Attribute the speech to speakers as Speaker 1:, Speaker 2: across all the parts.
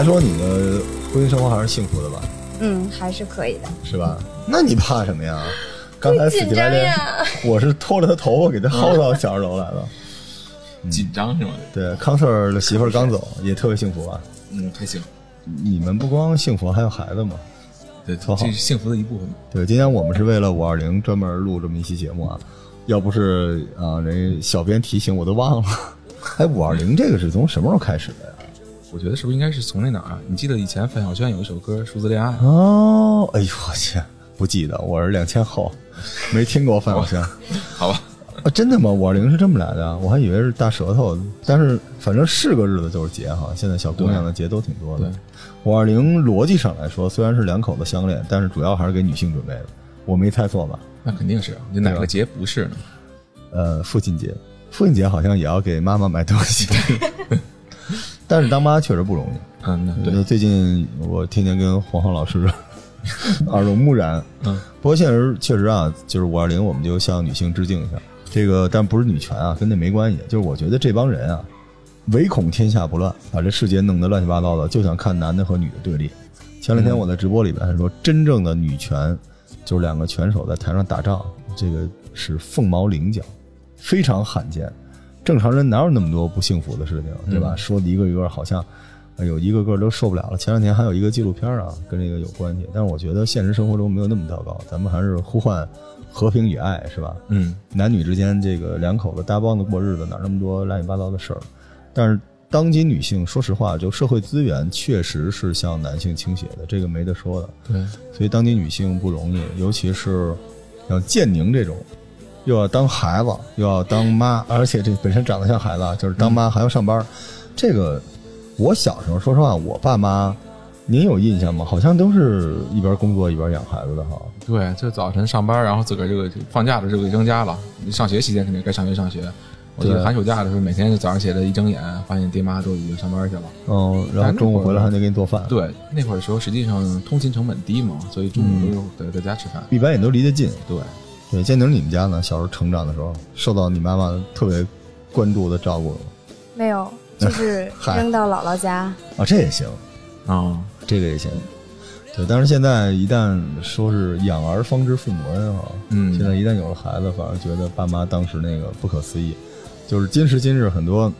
Speaker 1: 的来说，你的婚姻生活还是幸福的吧？
Speaker 2: 嗯，还是可以的。
Speaker 1: 是吧？那你怕什么呀？刚才死乞白赖我是拖着他头发给他薅到小二楼来了。
Speaker 3: 紧张是吗？
Speaker 1: 对，康 Sir 的媳妇儿刚走，也特别幸福吧？
Speaker 3: 嗯，还行，
Speaker 1: 你们不光幸福，还有孩子嘛？
Speaker 3: 对，
Speaker 1: 特好
Speaker 3: 这是幸福的一部分。
Speaker 1: 对，今天我们是为了五二零专门录这么一期节目啊，要不是啊，人小编提醒我都忘了。哎，五二零这个是从什么时候开始的呀？
Speaker 3: 我觉得是不是应该是从那哪儿啊？你记得以前范晓萱有一首歌《数字恋爱》，
Speaker 1: 哦，哎呦我去，不记得，我是两千后，没听过范晓萱。
Speaker 3: 好吧？
Speaker 1: 啊，真的吗？五二零是这么来的啊？我还以为是大舌头，但是反正是个日子就是节哈。现在小姑娘的节都挺多的
Speaker 3: 对。
Speaker 1: 五二零逻辑上来说，虽然是两口子相恋，但是主要还是给女性准备的。我没猜错吧？
Speaker 3: 那肯定是，你哪个节不是呢？
Speaker 1: 呃，父亲节，父亲节好像也要给妈妈买东西，但是当妈确实不容易。
Speaker 3: 嗯，那对，
Speaker 1: 最近我天天跟黄浩老师 耳濡目染。
Speaker 3: 嗯，
Speaker 1: 不过现实确实啊，就是五二零，我们就向女性致敬一下。这个，但不是女权啊，跟那没关系。就是我觉得这帮人啊，唯恐天下不乱，把这世界弄得乱七八糟的，就想看男的和女的对立。前两天我在直播里边还说，真正的女权就是两个拳手在台上打仗，这个是凤毛麟角，非常罕见。正常人哪有那么多不幸福的事情，对吧？说的一个一个好像，哎呦，一个个都受不了了。前两天还有一个纪录片啊，跟这个有关系，但是我觉得现实生活中没有那么糟糕，咱们还是呼唤和平与爱，是吧？
Speaker 3: 嗯，
Speaker 1: 男女之间这个两口子搭帮子过日子，哪那么多乱七八糟的事儿？但是当今女性，说实话，就社会资源确实是向男性倾斜的，这个没得说的。
Speaker 3: 对，
Speaker 1: 所以当今女性不容易，尤其是像建宁这种，又要当孩子，又要当妈，而且这本身长得像孩子啊，就是当妈还要上班。这个我小时候，说实话，我爸妈，您有印象吗？好像都是一边工作一边养孩子的哈。
Speaker 3: 对，就早晨上班，然后自个儿这个放假的时候给扔家了。你上学期间肯定该上学上学。我记得
Speaker 1: 对
Speaker 3: 寒暑假的时候，每天就早上起来一睁眼，发现爹妈都已经上班去了。
Speaker 1: 嗯，然后中午回来还得给你做饭。
Speaker 3: 对，那会儿的时候实际上通勤成本低嘛，所以中午都得在家吃饭。
Speaker 1: 一般也都离得近。
Speaker 3: 对，
Speaker 1: 对，建宁，你们家呢？小时候成长的时候，受到你妈妈特别关注的照顾吗？
Speaker 2: 没有，就 是扔到姥姥家。
Speaker 1: 啊，这也行，
Speaker 3: 啊，
Speaker 1: 这个也行。对，但是现在一旦说是养儿方知父母恩啊，
Speaker 3: 嗯
Speaker 1: 现在一旦有了孩子，反而觉得爸妈当时那个不可思议。就是今时今日，很多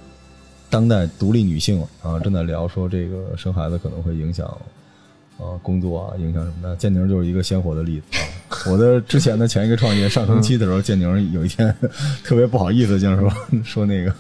Speaker 1: 当代独立女性啊，正在聊说这个生孩子可能会影响啊工作啊，影响什么的。建宁就是一个鲜活的例子啊。我的之前的前一个创业上升期的时候，建宁有一天特别不好意思，就是说 说那个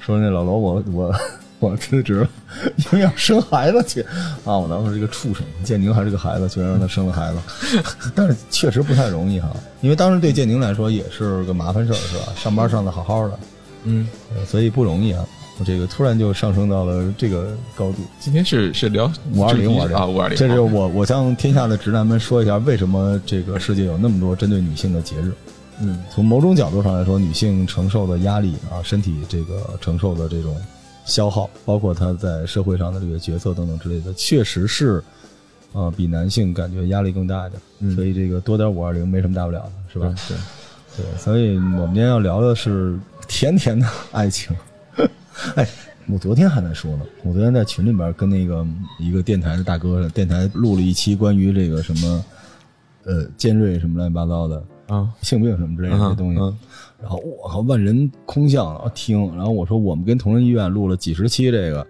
Speaker 1: 说那老罗，我我我辞职了，因为要生孩子去啊。我当时是个畜生，建宁还是个孩子，居然让他生了孩子，但是确实不太容易哈。因为当时对建宁来说也是个麻烦事儿，是吧？上班上的好好的，
Speaker 3: 嗯，
Speaker 1: 呃所以不容易啊。我这个突然就上升到了这个高度。
Speaker 3: 今天是是聊
Speaker 1: 五二零，五二零
Speaker 3: 啊，五二零，
Speaker 1: 这是我我向天下的直男们说一下，为什么这个世界有那么多针对女性的节日。
Speaker 3: 嗯，
Speaker 1: 从某种角度上来说，女性承受的压力啊，身体这个承受的这种消耗，包括她在社会上的这个角色等等之类的，确实是，呃，比男性感觉压力更大一点。
Speaker 3: 嗯
Speaker 1: 所以这个多点五二零没什么大不了的，是吧？
Speaker 3: 对，
Speaker 1: 对，所以我们今天要聊的是甜甜的爱情。哎，我昨天还在说呢，我昨天在群里边跟那个一个电台的大哥，电台录了一期关于这个什么，呃，尖锐什么乱七八糟的
Speaker 3: 啊，
Speaker 1: 性病什么之类的这些东西。
Speaker 3: 嗯
Speaker 1: 然后我靠，万人空巷然后听，然后我说我们跟同仁医院录了几十期这个，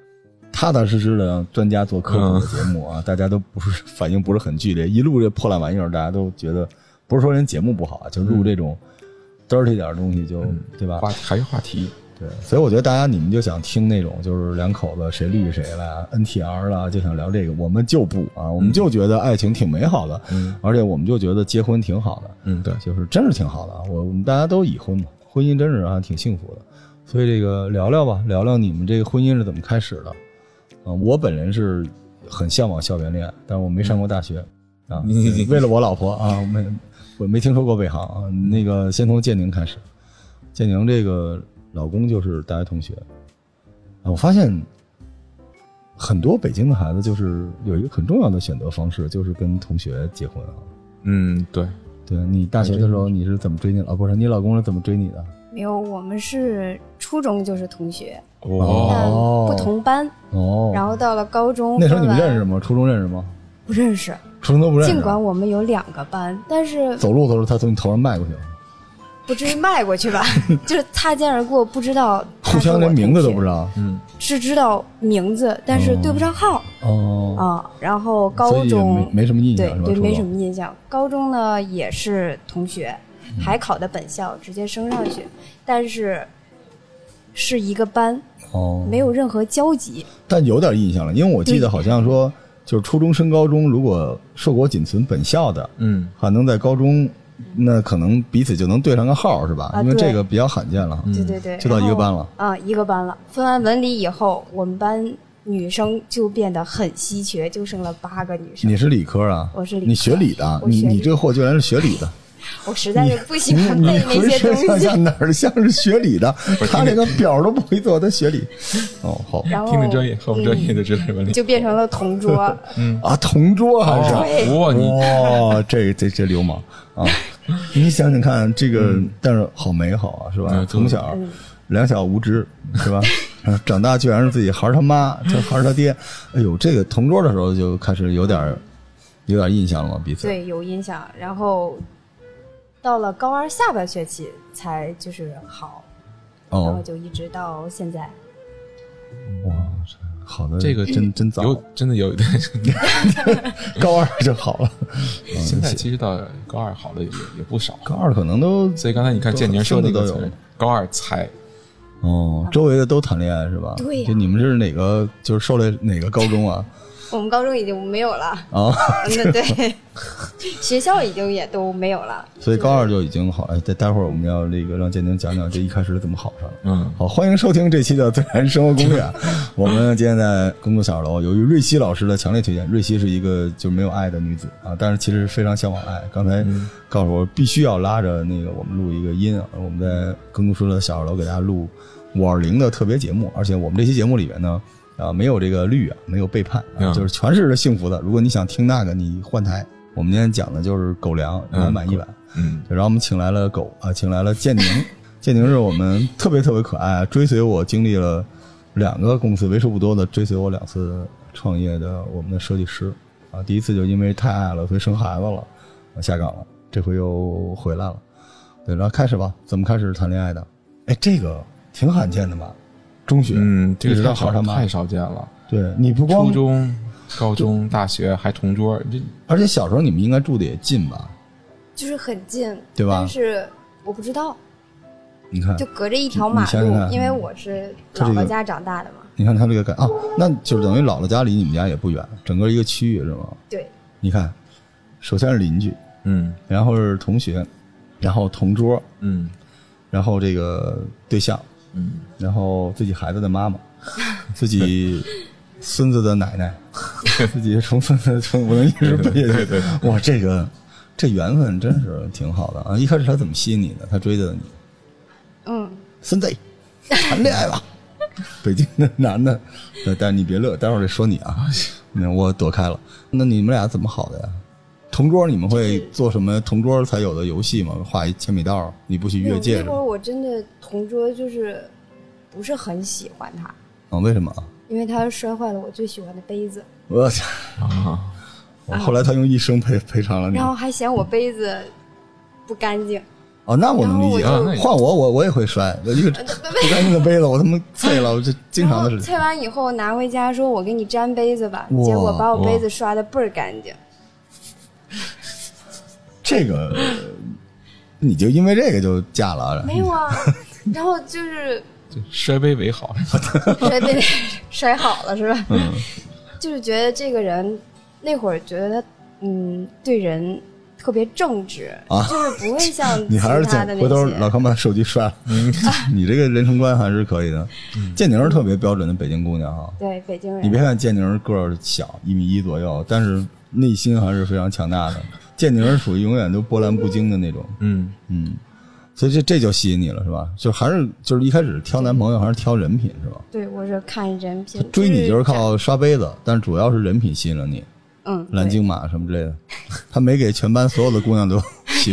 Speaker 1: 踏踏实实的让专家做科普的节目啊，大家都不是 反应不是很剧烈，一录这破烂玩意儿，大家都觉得不是说人节目不好啊，就录这种 dirty 点的东西就、对吧？
Speaker 3: 话还是话题，
Speaker 1: 对，所以我觉得大家你们就想听那种就是两口子谁绿谁了，NTR 了，就想聊这个，我们就不啊，我们就觉得爱情挺美好的，
Speaker 3: 嗯
Speaker 1: 而且我们就觉得结婚挺好的，
Speaker 3: 嗯，对，
Speaker 1: 就是真是挺好的啊。我我们大家都已婚嘛，婚姻真是啊挺幸福的。所以这个聊聊吧，聊聊你们这个婚姻是怎么开始的啊？我本人是很向往校园恋爱，但是我没上过大学啊。为了我老婆啊，我没我没听说过北航啊。那个先从建宁开始，建宁这个老公就是大学同学啊。我发现很多北京的孩子就是有一个很重要的选择方式，就是跟同学结婚啊。
Speaker 3: 嗯，对，
Speaker 1: 对你大学的时候你是怎么追你老？不是你老公是怎么追你的？
Speaker 2: 没有，我们是初中就是同学，
Speaker 3: 哦
Speaker 2: 不同班。
Speaker 1: 哦，
Speaker 2: 然后到了高中，
Speaker 1: 那时候你们认识吗？初中认识吗？
Speaker 2: 不认识？
Speaker 1: 初中都不认识。
Speaker 2: 尽管我们有两个班，但是
Speaker 1: 走路的时候他从你头上迈过去了，
Speaker 2: 不至于迈过去吧，就是擦肩而过，不知道
Speaker 1: 互相连名字都不知，道。
Speaker 3: 嗯，
Speaker 2: 是知道名字，但是对不上号
Speaker 1: 哦，
Speaker 2: 啊。然后高中
Speaker 1: 没没什么印象？
Speaker 2: 对对，没什么印象。高中呢也是同学，
Speaker 1: 嗯
Speaker 2: 还考的本校，直接升上去，但是是一个班，
Speaker 1: 哦，
Speaker 2: 没有任何交集。
Speaker 1: 但有点印象了，因为我记得好像说，就是初中升高中，如果硕果仅存本校的，
Speaker 3: 嗯，
Speaker 1: 还能在高中，那可能彼此就能对上个号，是吧？因为这个比较罕见了。
Speaker 2: 对对对，
Speaker 1: 就到一个班了
Speaker 2: 啊，一个班了。分完文理以后，我们班女生就变得很稀缺，就剩了八个女生。
Speaker 1: 你是理科啊？
Speaker 2: 我是理科
Speaker 1: 你学理的，你你这货居然是学理的，
Speaker 2: 我实在是不喜欢
Speaker 1: 你
Speaker 2: 背那些东
Speaker 1: 浑身。哪儿像是学理的？他连个表都不会做，他学理。哦，好
Speaker 2: 然后
Speaker 3: 听听专业和不专业的之类的问题。
Speaker 2: 就变成了同桌。
Speaker 1: 啊，同桌还是？
Speaker 3: 哦，哇，你
Speaker 1: 哇，这这这流氓啊！你想想看，这个但是好美好啊，是吧？
Speaker 3: 嗯
Speaker 1: 从小
Speaker 2: 嗯
Speaker 1: 两小无知，是吧？啊长大居然是自己孩儿他妈，这孩儿他爹。哎呦，这个同桌的时候就开始有点儿有点印象了嘛，彼此。
Speaker 2: 对，有印象。然后到了高二下半学期才就是好，然后
Speaker 1: 哦，
Speaker 2: 就一直到现在。
Speaker 1: 哇，塞好的，
Speaker 3: 这个
Speaker 1: 真 真早，
Speaker 3: 有真的有一点，
Speaker 1: 高二就好了。
Speaker 3: 现在其实到高二好的也也不少。
Speaker 1: 高二可能都
Speaker 3: 所以刚才你看建宁说那个
Speaker 1: 都有
Speaker 3: 词，高二才
Speaker 1: 哦，周围的都谈恋爱是吧？
Speaker 2: 对呀
Speaker 1: 就你们是哪个？就是受了哪个高中啊？
Speaker 2: 我们高中已经没有了，
Speaker 1: 啊，
Speaker 2: 嗯，对，学校已经也都没有了。
Speaker 1: 所以高二就已经好。哎，待待会儿我们要那个让建宁讲讲这一开始是怎么好上的。
Speaker 3: 嗯，
Speaker 1: 好，欢迎收听这期的自然生活攻略。我们今天在工作小二楼，由于瑞希老师的强烈推荐，瑞希是一个就是没有爱的女子啊，但是其实非常向往爱。刚才告诉我必须要拉着那个我们录一个音啊，我们在工作书的小二楼给大家录五二零的特别节目，而且我们这期节目里边呢。啊，没有这个绿啊，没有背叛就是全是幸福的。如果你想听那个，你换台。我们今天讲的就是狗粮，满满一碗。
Speaker 3: 嗯，
Speaker 1: 然后我们请来了狗啊，请来了建宁。建宁是我们特别特别可爱啊，追随我经历了两个公司，为数不多的追随我两次创业的我们的设计师啊。第一次就因为太爱了，所以生孩子了，啊下岗了。这回又回来了。对，然后开始吧，怎么开始谈恋爱的？哎，这个挺罕见的吧？中学，
Speaker 3: 嗯，这个太少
Speaker 1: 到孩儿他妈
Speaker 3: 太少见了。
Speaker 1: 对你不光
Speaker 3: 初，中、高中、大学还同桌，这
Speaker 1: 而且小时候你们应该住的也近吧？
Speaker 2: 就是很近，
Speaker 1: 对吧
Speaker 2: 但是我不知道，
Speaker 1: 你看
Speaker 2: 就，隔着一条马路，因为我是姥姥家长大的嘛。
Speaker 1: 你看他这个感啊，那就是等于姥姥家离你们家也不远，整个一个区域是吗？
Speaker 2: 对，
Speaker 1: 你看，首先是邻居，
Speaker 3: 嗯
Speaker 1: 然后是同学，然后同桌，
Speaker 3: 嗯
Speaker 1: 然后这个对象，
Speaker 3: 嗯，
Speaker 1: 然后自己孩子的妈妈，自己孙子的奶奶，自己重孙子重，我能一直背下去。
Speaker 3: 对对
Speaker 1: 哇，这个这缘分真是挺好的啊！一开始他怎么吸引你的？他追的你，
Speaker 2: 嗯，
Speaker 1: 孙子，谈恋爱吧。北京的男的，呃但是你别乐，待会儿得说你啊。那我躲开了。那你们俩怎么好的呀？同桌你们会做什么同桌才有的游戏吗？画一铅笔道，你不许越界
Speaker 2: 那会儿？我真的同桌就是不是很喜欢他，
Speaker 1: 啊，为什么啊？
Speaker 2: 因为他摔坏了我最喜欢的杯子，
Speaker 1: 我操！
Speaker 3: 啊，
Speaker 1: 后来他用一生赔赔偿了你
Speaker 2: 然。后还嫌我杯子不干净。
Speaker 1: 哦，那我能理解。换我，我我也会摔。有一个不干净的杯子，我他妈碎了，我就经常的事情。
Speaker 2: 然后菜完以后拿回家说：“我给你粘杯子吧。”结果把我杯子刷的倍儿干净。
Speaker 1: 这个，你就因为这个就嫁了？
Speaker 2: 没有啊，然后就是
Speaker 3: 摔杯为好，
Speaker 2: 摔杯 摔好了是吧？
Speaker 1: 嗯，
Speaker 2: 就是觉得这个人那会儿觉得他嗯对人特别正直，
Speaker 1: 啊
Speaker 2: 就是不会像
Speaker 1: 你还是讲回头。老康把手机摔了。你这个人生观还是可以的。建宁是特别标准的北京姑娘哈。
Speaker 2: 对北京人，
Speaker 1: 你别看建宁个儿小，一米一左右，但是内心还是非常强大的。建宁是属于永远都波澜不惊的那种。
Speaker 3: 嗯，
Speaker 1: 嗯，所以这这就吸引你了是吧？就还是就是一开始挑男朋友还是挑人品是吧？
Speaker 2: 对我是看人品，
Speaker 1: 追你就是靠刷杯子，但是主要是人品吸引了你，
Speaker 2: 嗯
Speaker 1: 蓝鲸马什么之类的。他没给全班所有的姑娘都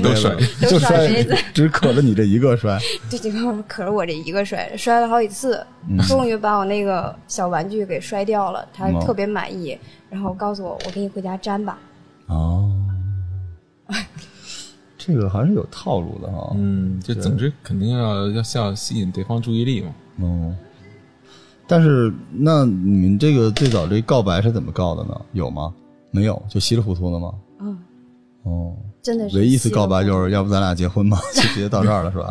Speaker 3: 都 摔，
Speaker 1: 就
Speaker 2: 都摔杯子
Speaker 1: 只可着你这一个摔。
Speaker 2: 对这个可是我这一个摔，摔了好几次，
Speaker 1: 嗯
Speaker 2: 终于把我那个小玩具给摔掉了。他
Speaker 1: 哦
Speaker 2: 特别满意，然后告诉我，我给你回家粘吧。
Speaker 1: 哦，这个还是有套路的哈。
Speaker 3: 嗯，就总之肯定要要要吸引对方注意力嘛。
Speaker 1: 哦，但是那你们这个最早这告白是怎么告的呢？有吗？没有，就稀里糊涂的吗？
Speaker 2: 嗯，
Speaker 1: 哦，
Speaker 2: 真的是
Speaker 1: 唯一一次告白就是要不咱俩结婚吧，就直接到这儿了是吧？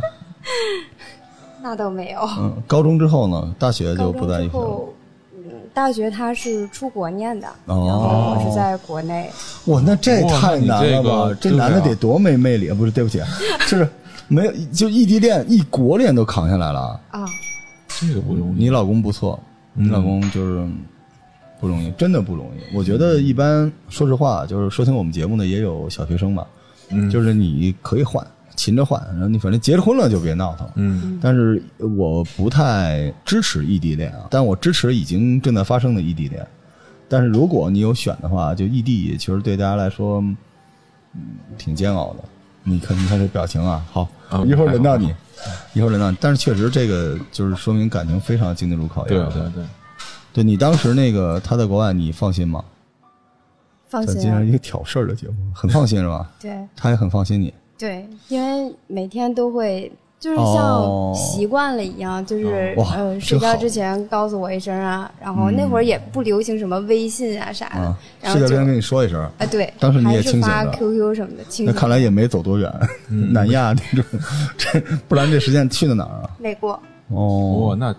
Speaker 2: 那倒没有。
Speaker 1: 嗯，高中之后呢，大学就不在一起了。
Speaker 2: 大学他是出国念的，
Speaker 1: 哦
Speaker 2: 然后我是在国内。
Speaker 1: 哇，那这
Speaker 3: 哇
Speaker 1: 太难了吧？这男的得多没魅力啊！不是，对不起，就是没有就异地恋、异国恋都扛下来了。
Speaker 2: 啊，
Speaker 3: 这个不容易。
Speaker 1: 你老公不错，你老公就是不容易，真的不容易。我觉得一般，说实话，就是收听我们节目的也有小学生嘛，
Speaker 3: 嗯
Speaker 1: 就是你可以换，勤着换，然后你反正结了婚了就别闹腾。
Speaker 3: 嗯
Speaker 1: 但是我不太支持异地恋啊，但我支持已经正在发生的异地恋。但是如果你有选的话，就异地其实对大家来说，嗯，挺煎熬的。你看，你看这表情啊，好，
Speaker 3: 啊
Speaker 1: 一会儿轮到你，一会儿轮到你。但是确实这个就是说明感情非常经得住考验。
Speaker 3: 对对对，
Speaker 1: 对你当时那个他在国外，你放心吗？
Speaker 2: 放心啊
Speaker 1: 咱今天。一个挑事儿的节目，很放心是吧？
Speaker 2: 对
Speaker 1: 他也很放心你。
Speaker 2: 对，因为每天都会。就是
Speaker 1: 哦。
Speaker 2: 像习惯了一样，就是
Speaker 1: 哇
Speaker 2: 呃，睡觉之前告诉我一声啊，然后那会儿也不流行什么微信啊啥的
Speaker 1: 啊，，
Speaker 2: 然后就
Speaker 1: 睡觉之前跟你说一声，
Speaker 2: 啊对，
Speaker 1: 当时你也
Speaker 2: 还是发
Speaker 1: 清醒的。
Speaker 2: QQ 什么的，清醒。
Speaker 1: 那看来也没走多远，
Speaker 3: 嗯。
Speaker 1: 南亚那种，这不然这时间去的哪儿啊？
Speaker 2: 美国，
Speaker 1: 哦。
Speaker 3: 哇，，那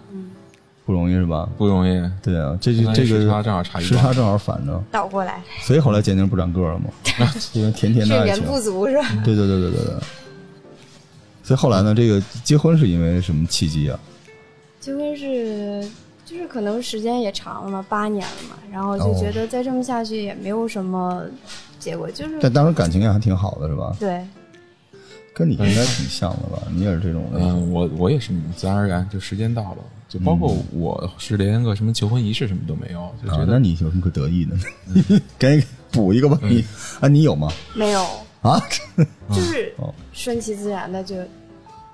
Speaker 1: 不容易是吧？
Speaker 3: 不容易。
Speaker 1: 对啊，这就这个
Speaker 3: 那时差正好差一半
Speaker 1: 时差正好反着，
Speaker 2: 倒过来，
Speaker 1: 所以后来渐渐不长个儿了嘛，因为甜甜的爱情。
Speaker 2: 睡眠不足是吧？
Speaker 1: 对对对对对对。所以后来呢，这个结婚是因为什么契机啊？
Speaker 2: 结婚是就是可能时间也长了嘛，八年了嘛，然后就
Speaker 1: 哦
Speaker 2: 觉得再这么下去也没有什么结果，就是
Speaker 1: 但当时感情也还挺好的，是吧？
Speaker 2: 对
Speaker 1: 跟你应该挺像的吧？你也是这种的。
Speaker 3: 嗯，我我也是自然而然就时间到了，就包括我是连个什么求婚仪式什么都没有，就觉，
Speaker 1: 啊那
Speaker 3: 得
Speaker 1: 你有什么可得意的呢？赶紧补一个吧，你啊，你有吗？
Speaker 2: 没有，
Speaker 1: 啊，
Speaker 2: 就是
Speaker 1: 哦
Speaker 2: 顺其自然的就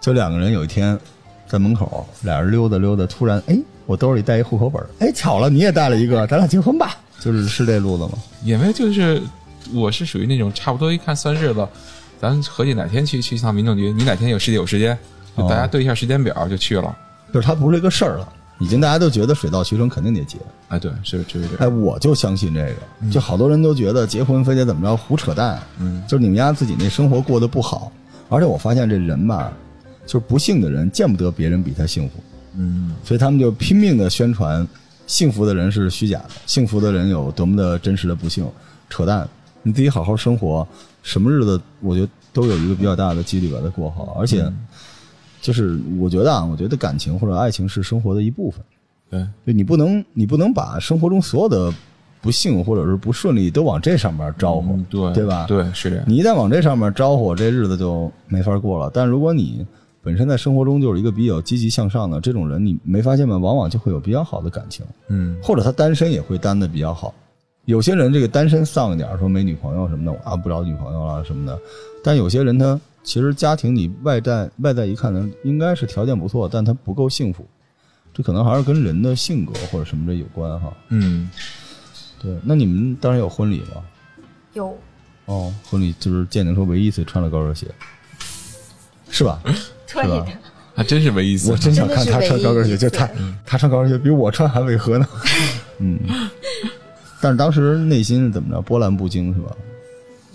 Speaker 1: 就两个人有一天在门口，俩人溜达溜达，突然哎，我兜里带一户口本儿，哎，巧了，你也带了一个，咱俩结婚吧，就是是这路子吗？
Speaker 3: 也没就是我是属于那种差不多一看算日子，咱合计哪天去去一趟民政局，你哪天有时间有时间，就大家对一下时间表就去了。
Speaker 1: 就是它不是一个事儿了，已经大家都觉得水到渠成，肯定得结。
Speaker 3: 哎，对，是是是这
Speaker 1: 哎，我就相信这个，就好多人都觉得结婚非得怎么着，胡扯淡。
Speaker 3: 嗯，
Speaker 1: 就是你们家自己那生活过得不好，而且我发现这人吧，就是不幸的人见不得别人比他幸福，
Speaker 3: 嗯，
Speaker 1: 所以他们就拼命的宣传幸福的人是虚假的，幸福的人有多么的真实的不幸，扯淡。你自己好好生活，什么日子我觉得都有一个比较大的几率把它过好，而且就是我觉得啊，我觉得感情或者爱情是生活的一部分。
Speaker 3: 对，
Speaker 1: 就你不能，你不能把生活中所有的不幸或者是不顺利都往这上面招呼，
Speaker 3: 嗯对
Speaker 1: 对吧？
Speaker 3: 对，是这样。
Speaker 1: 你一旦往这上面招呼，这日子就没法过了。但如果你本身在生活中就是一个比较积极向上的这种人，你没发现吗？往往就会有比较好的感情，
Speaker 3: 嗯，
Speaker 1: 或者他单身也会单的比较好。有些人这个单身丧一点，说没女朋友什么的，啊不找女朋友了什么的。但有些人他其实家庭你外在外在一看呢，应该是条件不错，但他不够幸福。这可能还是跟人的性格或者什么的有关哈。
Speaker 3: 嗯，
Speaker 1: 对，那你们当然有婚礼吗？
Speaker 2: 有
Speaker 1: 哦，婚礼就是建宁说唯一一次穿了高跟鞋，是吧？
Speaker 2: 对
Speaker 1: 是吧
Speaker 2: 的，
Speaker 3: 还真是唯一一次
Speaker 1: 我。真想看他穿高跟鞋，就他他穿高跟鞋比我穿还违和呢。嗯，但是当时内心是怎么着？波澜不惊是吧？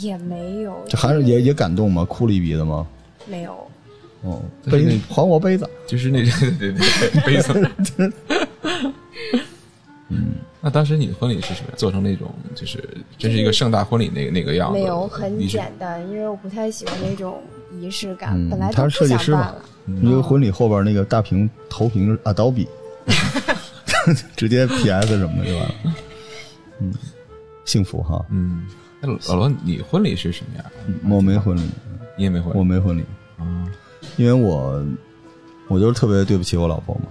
Speaker 2: 也没有，
Speaker 1: 这还是也也感动吗？哭了一鼻子吗？
Speaker 2: 没有，
Speaker 1: 哦，杯还我杯子。
Speaker 3: 就是那对对对杯子。嗯，那当时你的婚礼是什么呀？做成那种就是真是一个盛大婚礼那个那个样子？
Speaker 2: 没有，很简单，因为我不太喜欢那种仪式感，
Speaker 1: 嗯
Speaker 2: 本来
Speaker 1: 他是设计师嘛
Speaker 2: 想办了。
Speaker 1: 你这个婚礼后边那个大屏投屏 Adobe，直接 PS 什么的就完了。嗯，幸福哈。
Speaker 3: 嗯，那老罗，你婚礼是什么样？
Speaker 1: 我没婚礼，
Speaker 3: 你也没婚礼？
Speaker 1: 我没婚礼，
Speaker 3: 啊，
Speaker 1: 因为我我就是特别对不起我老婆嘛，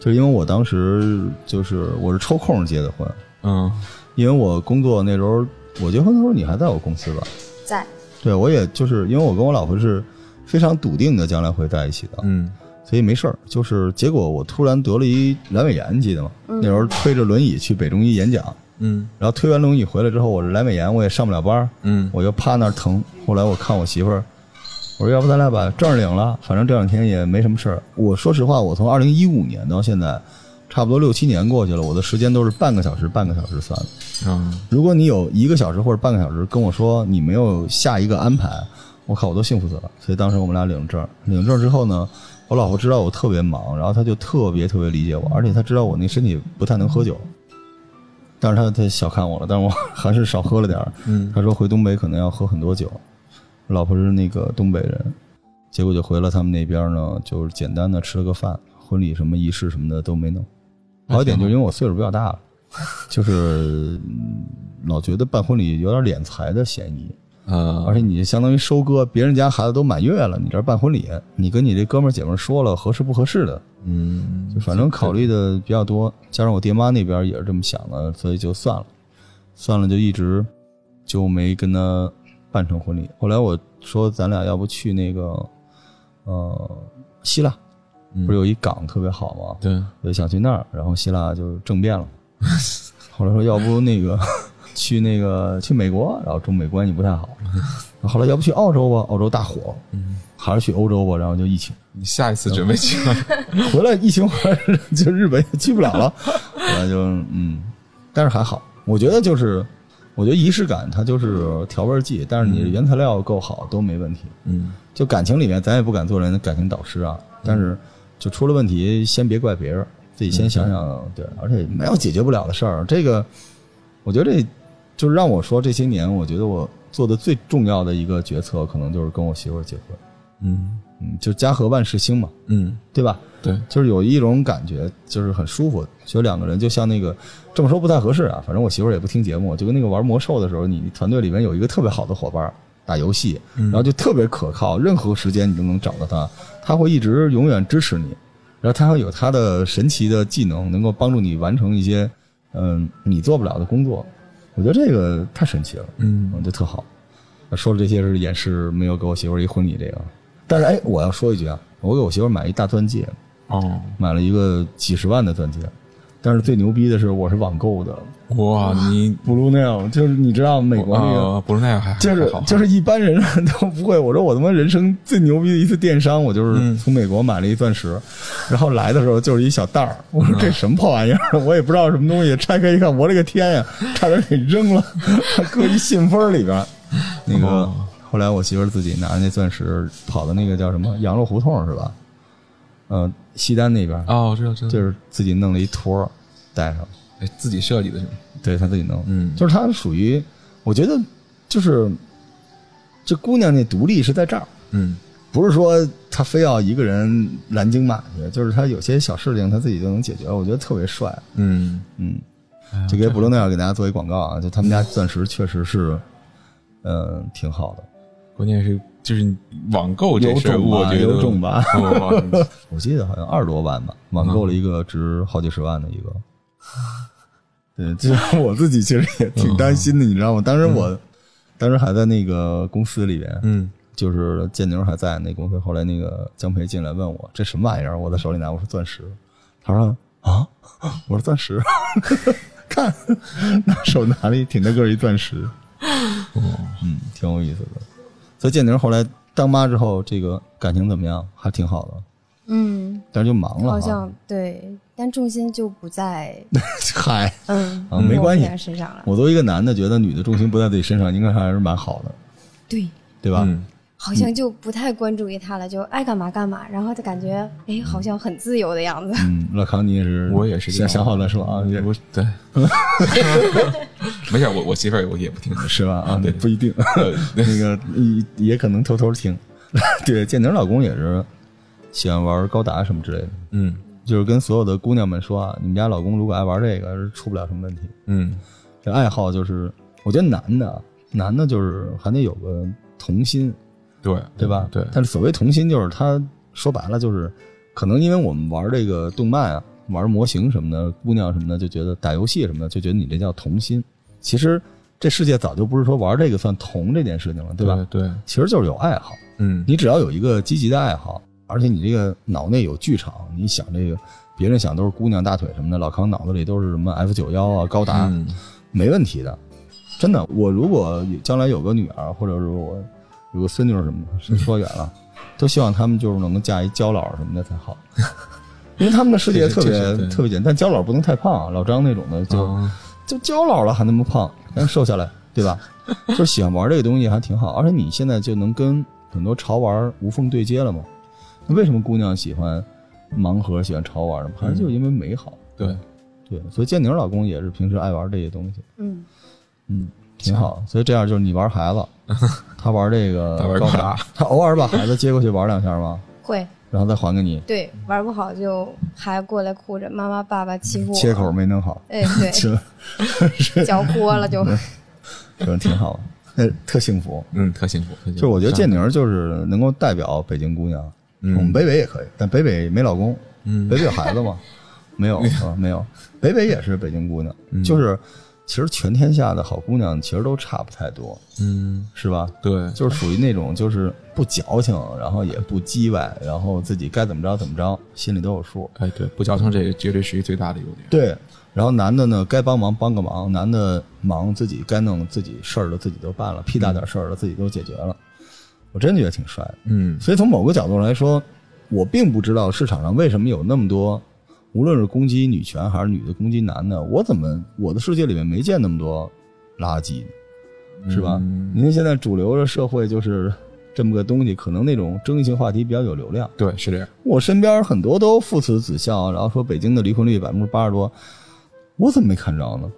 Speaker 1: 就是因为我当时就是我是抽空结的婚，
Speaker 3: 嗯
Speaker 1: 因为我工作那时候我结婚的时候你还在我公司吧？
Speaker 2: 在
Speaker 1: 对我也就是因为我跟我老婆是非常笃定的将来会在一起的，
Speaker 3: 嗯
Speaker 1: 所以没事儿。就是结果我突然得了一阑尾炎，记得吗？那时候推着轮椅去北中医演讲，
Speaker 3: 嗯
Speaker 1: 然后推完轮椅回来之后，我这阑尾炎我也上不了班儿，
Speaker 3: 嗯
Speaker 1: 我就趴那儿疼。后来我看我媳妇儿，我说要不咱俩把证领了，反正这两天也没什么事儿。我说实话，我从二零一五年到现在，差不多六七年过去了，我的时间都是半个小时半个小时算的。
Speaker 3: 啊
Speaker 1: 如果你有一个小时或者半个小时跟我说你没有下一个安排，我靠，我都幸福死了。所以当时我们俩领证，领证之后呢，我老婆知道我特别忙，然后她就特别特别理解我，而且她知道我那身体不太能喝酒，但是他他小看我了，但是我还是少喝了点儿。
Speaker 3: 嗯
Speaker 1: 他说回东北可能要喝很多酒，我老婆是那个东北人，结果就回了他们那边呢，就是简单的吃了个饭，婚礼什么仪式什么的都没弄。好一点就是因为我岁数比较大了，就是嗯老觉得办婚礼有点敛财的嫌疑，
Speaker 3: 呃
Speaker 1: 而且你相当于收割别人家孩子都满月了，你这儿办婚礼，你跟你这哥们儿姐们儿说了合适不合适的，
Speaker 3: 嗯
Speaker 1: 就反正考虑的比较多，加上我爹妈那边也是这么想的，所以就算了，算了就一直就没跟他办成婚礼。后来我说咱俩要不去那个呃希腊，
Speaker 3: 嗯
Speaker 1: 不是有一港特别好吗？
Speaker 3: 对
Speaker 1: 我就想去那儿，然后希腊就政变了，后来说要不那个去那个去美国，然后中美关系不太好，后 后来要不去澳洲吧，澳洲大火，还是去欧洲吧，然后就疫情。
Speaker 3: 你下一次准备去？
Speaker 1: 回来疫情回来就日本也去不了了，后来就嗯，但是还好，我觉得就是，我觉得仪式感它就是调味剂，但是你原材料够好都没问题。
Speaker 3: 嗯
Speaker 1: 就感情里面，咱也不敢做人的感情导师啊，但是就出了问题，先别怪别人，自己先想想，对，而且没有解决不了的事儿。这个，我觉得这就是让我说这些年，我觉得我做的最重要的一个决策，可能就是跟我媳妇儿结婚。
Speaker 3: 嗯。
Speaker 1: 嗯，就家和万事兴嘛，
Speaker 3: 嗯，
Speaker 1: 对吧？
Speaker 3: 对，
Speaker 1: 就是有一种感觉，就是很舒服，就两个人就像那个这么说不太合适啊，反正我媳妇儿也不听节目，就跟那个玩魔兽的时候，你团队里面有一个特别好的伙伴打游戏，然后就特别可靠，任何时间你都能找到他，他会一直永远支持你，然后他会有他的神奇的技能，能够帮助你完成一些嗯你做不了的工作，我觉得这个太神奇了，
Speaker 3: 嗯。
Speaker 1: 嗯，就特好。说了这些是掩饰没有给我媳妇儿一婚礼这个，但是哎，我要说一句啊，我给我媳妇儿买一大钻戒，
Speaker 3: 哦，
Speaker 1: 买了一个几十万的钻戒，但是最牛逼的是我是网购的
Speaker 3: 哇，你
Speaker 1: Blue Nail，就是你知道美国那个。
Speaker 3: 啊不是那样还
Speaker 1: 就是
Speaker 3: 还
Speaker 1: 就是一般人都不会。我说我他妈人生最牛逼的一次电商，我就是
Speaker 3: 嗯
Speaker 1: 从美国买了一钻石，然后来的时候就是一小袋儿。我说
Speaker 3: 嗯
Speaker 1: 这什么破玩意儿？我也不知道什么东西。拆开一看，我勒个天呀，差点给扔了，搁一信封里边。那个
Speaker 3: 哦
Speaker 1: 后来我媳妇儿自己拿着那钻石跑到那个叫什么羊肉胡同是吧？呃，西单那边
Speaker 3: 哦，我知道知道，
Speaker 1: 就是自己弄了一托儿带上，
Speaker 3: 哎自己设计的是吗？
Speaker 1: 对他自己弄，
Speaker 3: 嗯。
Speaker 1: 就是他属于，我觉得就是这姑娘那独立是在这儿，
Speaker 3: 嗯。
Speaker 1: 不是说她非要一个人蓝鲸马去，就是她有些小事情她自己就能解决，我觉得特别帅，
Speaker 3: 嗯，
Speaker 1: 嗯，
Speaker 3: 哎呀
Speaker 1: 就给布鲁内尔给大家做一广告啊，就他们家钻石确实是，嗯、挺好的，
Speaker 3: 关键是就是网购这事我觉得
Speaker 1: 有种吧我记得好像二十多万吧，网购了一个值好几十万的一个。对，这我自己其实也挺担心的，你知道吗？当时我，当时还在那个公司里边，
Speaker 3: 嗯
Speaker 1: 就是建牛还在那公司。后来那个江培进来问我这什么玩意儿，我在手里拿，我说钻石。他说啊，我说钻石，看，拿手拿了一挺大个一钻石，嗯，挺有意思的。所以建宁后来当妈之后，这个感情怎么样？还挺好的。
Speaker 2: 嗯，
Speaker 1: 但是就忙了，
Speaker 2: 好像对，但重心就不在
Speaker 1: 嗨，
Speaker 2: 嗯
Speaker 1: 啊没关系
Speaker 2: 我身上了。
Speaker 1: 我作为一个男的，觉得女的重心不在自己身上，应该还是蛮好的，
Speaker 2: 对，
Speaker 1: 对吧？
Speaker 3: 嗯
Speaker 2: 好像就不太关注于他了，就爱干嘛干嘛，然后就感觉哎，好像很自由的样子。
Speaker 1: 嗯，老康你也是，
Speaker 3: 我也是
Speaker 1: 想想好了是吧？啊，也
Speaker 3: 我对，没事，我我媳妇儿我也不听，
Speaker 1: 是吧？啊，
Speaker 3: 对
Speaker 1: 不一定，
Speaker 3: 呃
Speaker 1: 那个也也可能偷偷听。对，建宁老公也是喜欢玩高达什么之类的，
Speaker 3: 嗯
Speaker 1: 就是跟所有的姑娘们说啊，你们家老公如果爱玩这个，是出不了什么问题。
Speaker 3: 嗯
Speaker 1: 这爱好就是，我觉得男的，男的就是还得有个童心，
Speaker 3: 对
Speaker 1: 对吧？
Speaker 3: 对，
Speaker 1: 但是所谓童心，就是他说白了就是，可能因为我们玩这个动漫啊，玩模型什么的，姑娘什么的就觉得打游戏什么的，就觉得你这叫童心。其实这世界早就不是说玩这个算童这件事情了，对吧？
Speaker 3: 对，
Speaker 1: 其实就是有爱好，
Speaker 3: 嗯，
Speaker 1: 你只要有一个积极的爱好，而且你这个脑内有剧场，你想这个，别人想都是姑娘大腿什么的，老康脑子里都是什么 F 九幺啊、高达，
Speaker 3: 嗯
Speaker 1: 没问题的。真的，我如果将来有个女儿，或者是我有个孙女儿什么的，说远了，都希望他们就是能嫁一娇老什么的才好，因为他们的世界特别特别简单，但焦老不能太胖啊，老张那种的就、
Speaker 3: 啊
Speaker 1: 就娇老了还那么胖，能瘦下来，对吧？就是喜欢玩这个东西还挺好，而且你现在就能跟很多潮玩无缝对接了嘛。那为什么姑娘喜欢盲盒，喜欢潮玩呢？还是就是因为美好。
Speaker 3: 对，
Speaker 1: 对，所以建宁老公也是平时爱玩这些东西，
Speaker 2: 嗯，
Speaker 1: 嗯，挺好。所以这样就是你玩孩子，他玩这个
Speaker 3: 他玩
Speaker 1: 高
Speaker 3: 高达
Speaker 1: 他偶尔把孩子接过去玩两下吗？
Speaker 2: 会。
Speaker 1: 然后再还给你，
Speaker 2: 对玩不好就还过来哭着，妈妈爸爸欺负我，
Speaker 1: 切口没弄好，
Speaker 2: 哎 对，
Speaker 1: 这
Speaker 2: 脚豁了就，
Speaker 1: 这挺好，那特幸福。
Speaker 3: 嗯，特幸福，特幸福。
Speaker 1: 就我觉得建
Speaker 3: 上
Speaker 1: 宁就是能够代表北京姑娘，
Speaker 3: 嗯。
Speaker 1: 我们北北也可以，但北北没老公，
Speaker 3: 嗯。
Speaker 1: 北北有孩子吗？没有啊，没有。北北也是北京姑娘，
Speaker 3: 嗯。
Speaker 1: 就是其实全天下的好姑娘其实都差不太多，
Speaker 3: 嗯，
Speaker 1: 是吧？
Speaker 3: 对，
Speaker 1: 就是属于那种就是不矫情，然后也不叽歪，然后自己该怎么着怎么着，心里都有数。
Speaker 3: 哎，对，不矫情这个绝对是一最大的优点。
Speaker 1: 对，然后男的呢，该帮忙帮个忙，男的忙自己该弄自己事儿的自己都办了，屁大点事儿的自己都解决了。我真觉得挺帅的。
Speaker 3: 嗯
Speaker 1: 所以从某个角度来说，我并不知道市场上为什么有那么多，无论是攻击女权还是女的攻击男的，我怎么我的世界里面没见那么多垃圾呢？是吧？
Speaker 3: 嗯
Speaker 1: 你看现在主流的社会就是这么个东西，可能那种争议性话题比较有流量。
Speaker 3: 对，是这样。
Speaker 1: 我身边很多都父慈子孝，然后说北京的离婚率百分之八十多，我怎么没看着呢？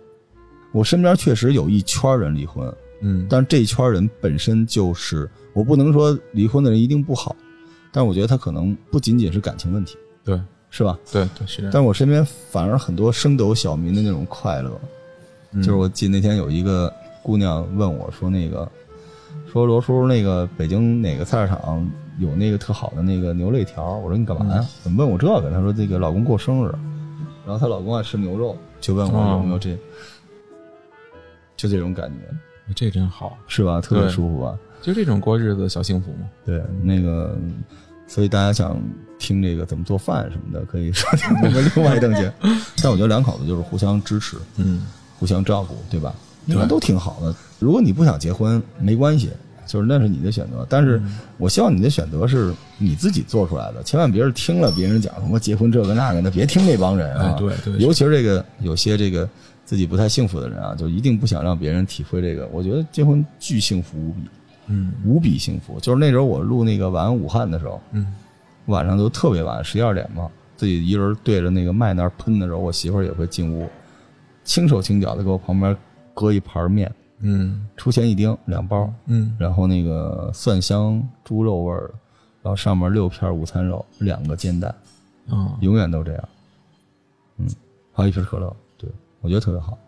Speaker 1: 我身边确实有一圈人离婚，
Speaker 3: 嗯，
Speaker 1: 但这一圈人本身就是，我不能说离婚的人一定不好，但我觉得他可能不仅仅是感情问题，
Speaker 3: 对
Speaker 1: 是吧？
Speaker 3: 对对，是。
Speaker 1: 但我身边反而很多升斗小民的那种快乐，
Speaker 3: 嗯
Speaker 1: 就是我记得那天有一个姑娘问我说，那个说罗叔，那个北京哪个菜市场有那个特好的那个牛肋条？我说你干嘛呀？怎么问我这个？她说这个老公过生日，然后她老公爱吃牛肉，就问我有没有这，就这种感觉
Speaker 3: 这真好，
Speaker 1: 是吧？特别舒服啊？
Speaker 3: 就这种过日子小幸福嘛。
Speaker 1: 对，那个，所以大家想听这个怎么做饭什么的，可以收听我们另外一档节目。但我觉得两口子就是互相支持，
Speaker 3: 嗯，
Speaker 1: 互相照顾，对吧？应该都挺好的。如果你不想结婚，没关系，就是那是你的选择。但是我希望你的选择是你自己做出来的，千万别是听了别人讲什么结婚这个那个的，别听那帮人啊。
Speaker 3: 哎对对
Speaker 1: 尤其是这个有些这个自己不太幸福的人啊，就一定不想让别人体会这个。我觉得结婚巨幸福无比，
Speaker 3: 嗯
Speaker 1: 无比幸福。就是那时候我录那个晚安武汉的时候，
Speaker 3: 嗯
Speaker 1: 晚上都特别晚，十一二点嘛，自己一人对着那个麦那儿喷的时候，我媳妇儿也会进屋，轻手轻脚的给我旁边搁一盘面，
Speaker 3: 嗯
Speaker 1: 出钱一丁两包，
Speaker 3: 嗯
Speaker 1: 然后那个蒜香猪肉味儿的，然后上面六片午餐肉，两个煎蛋，
Speaker 3: 啊，
Speaker 1: 永远都这样。嗯，还有一瓶可乐，对我觉得特别好。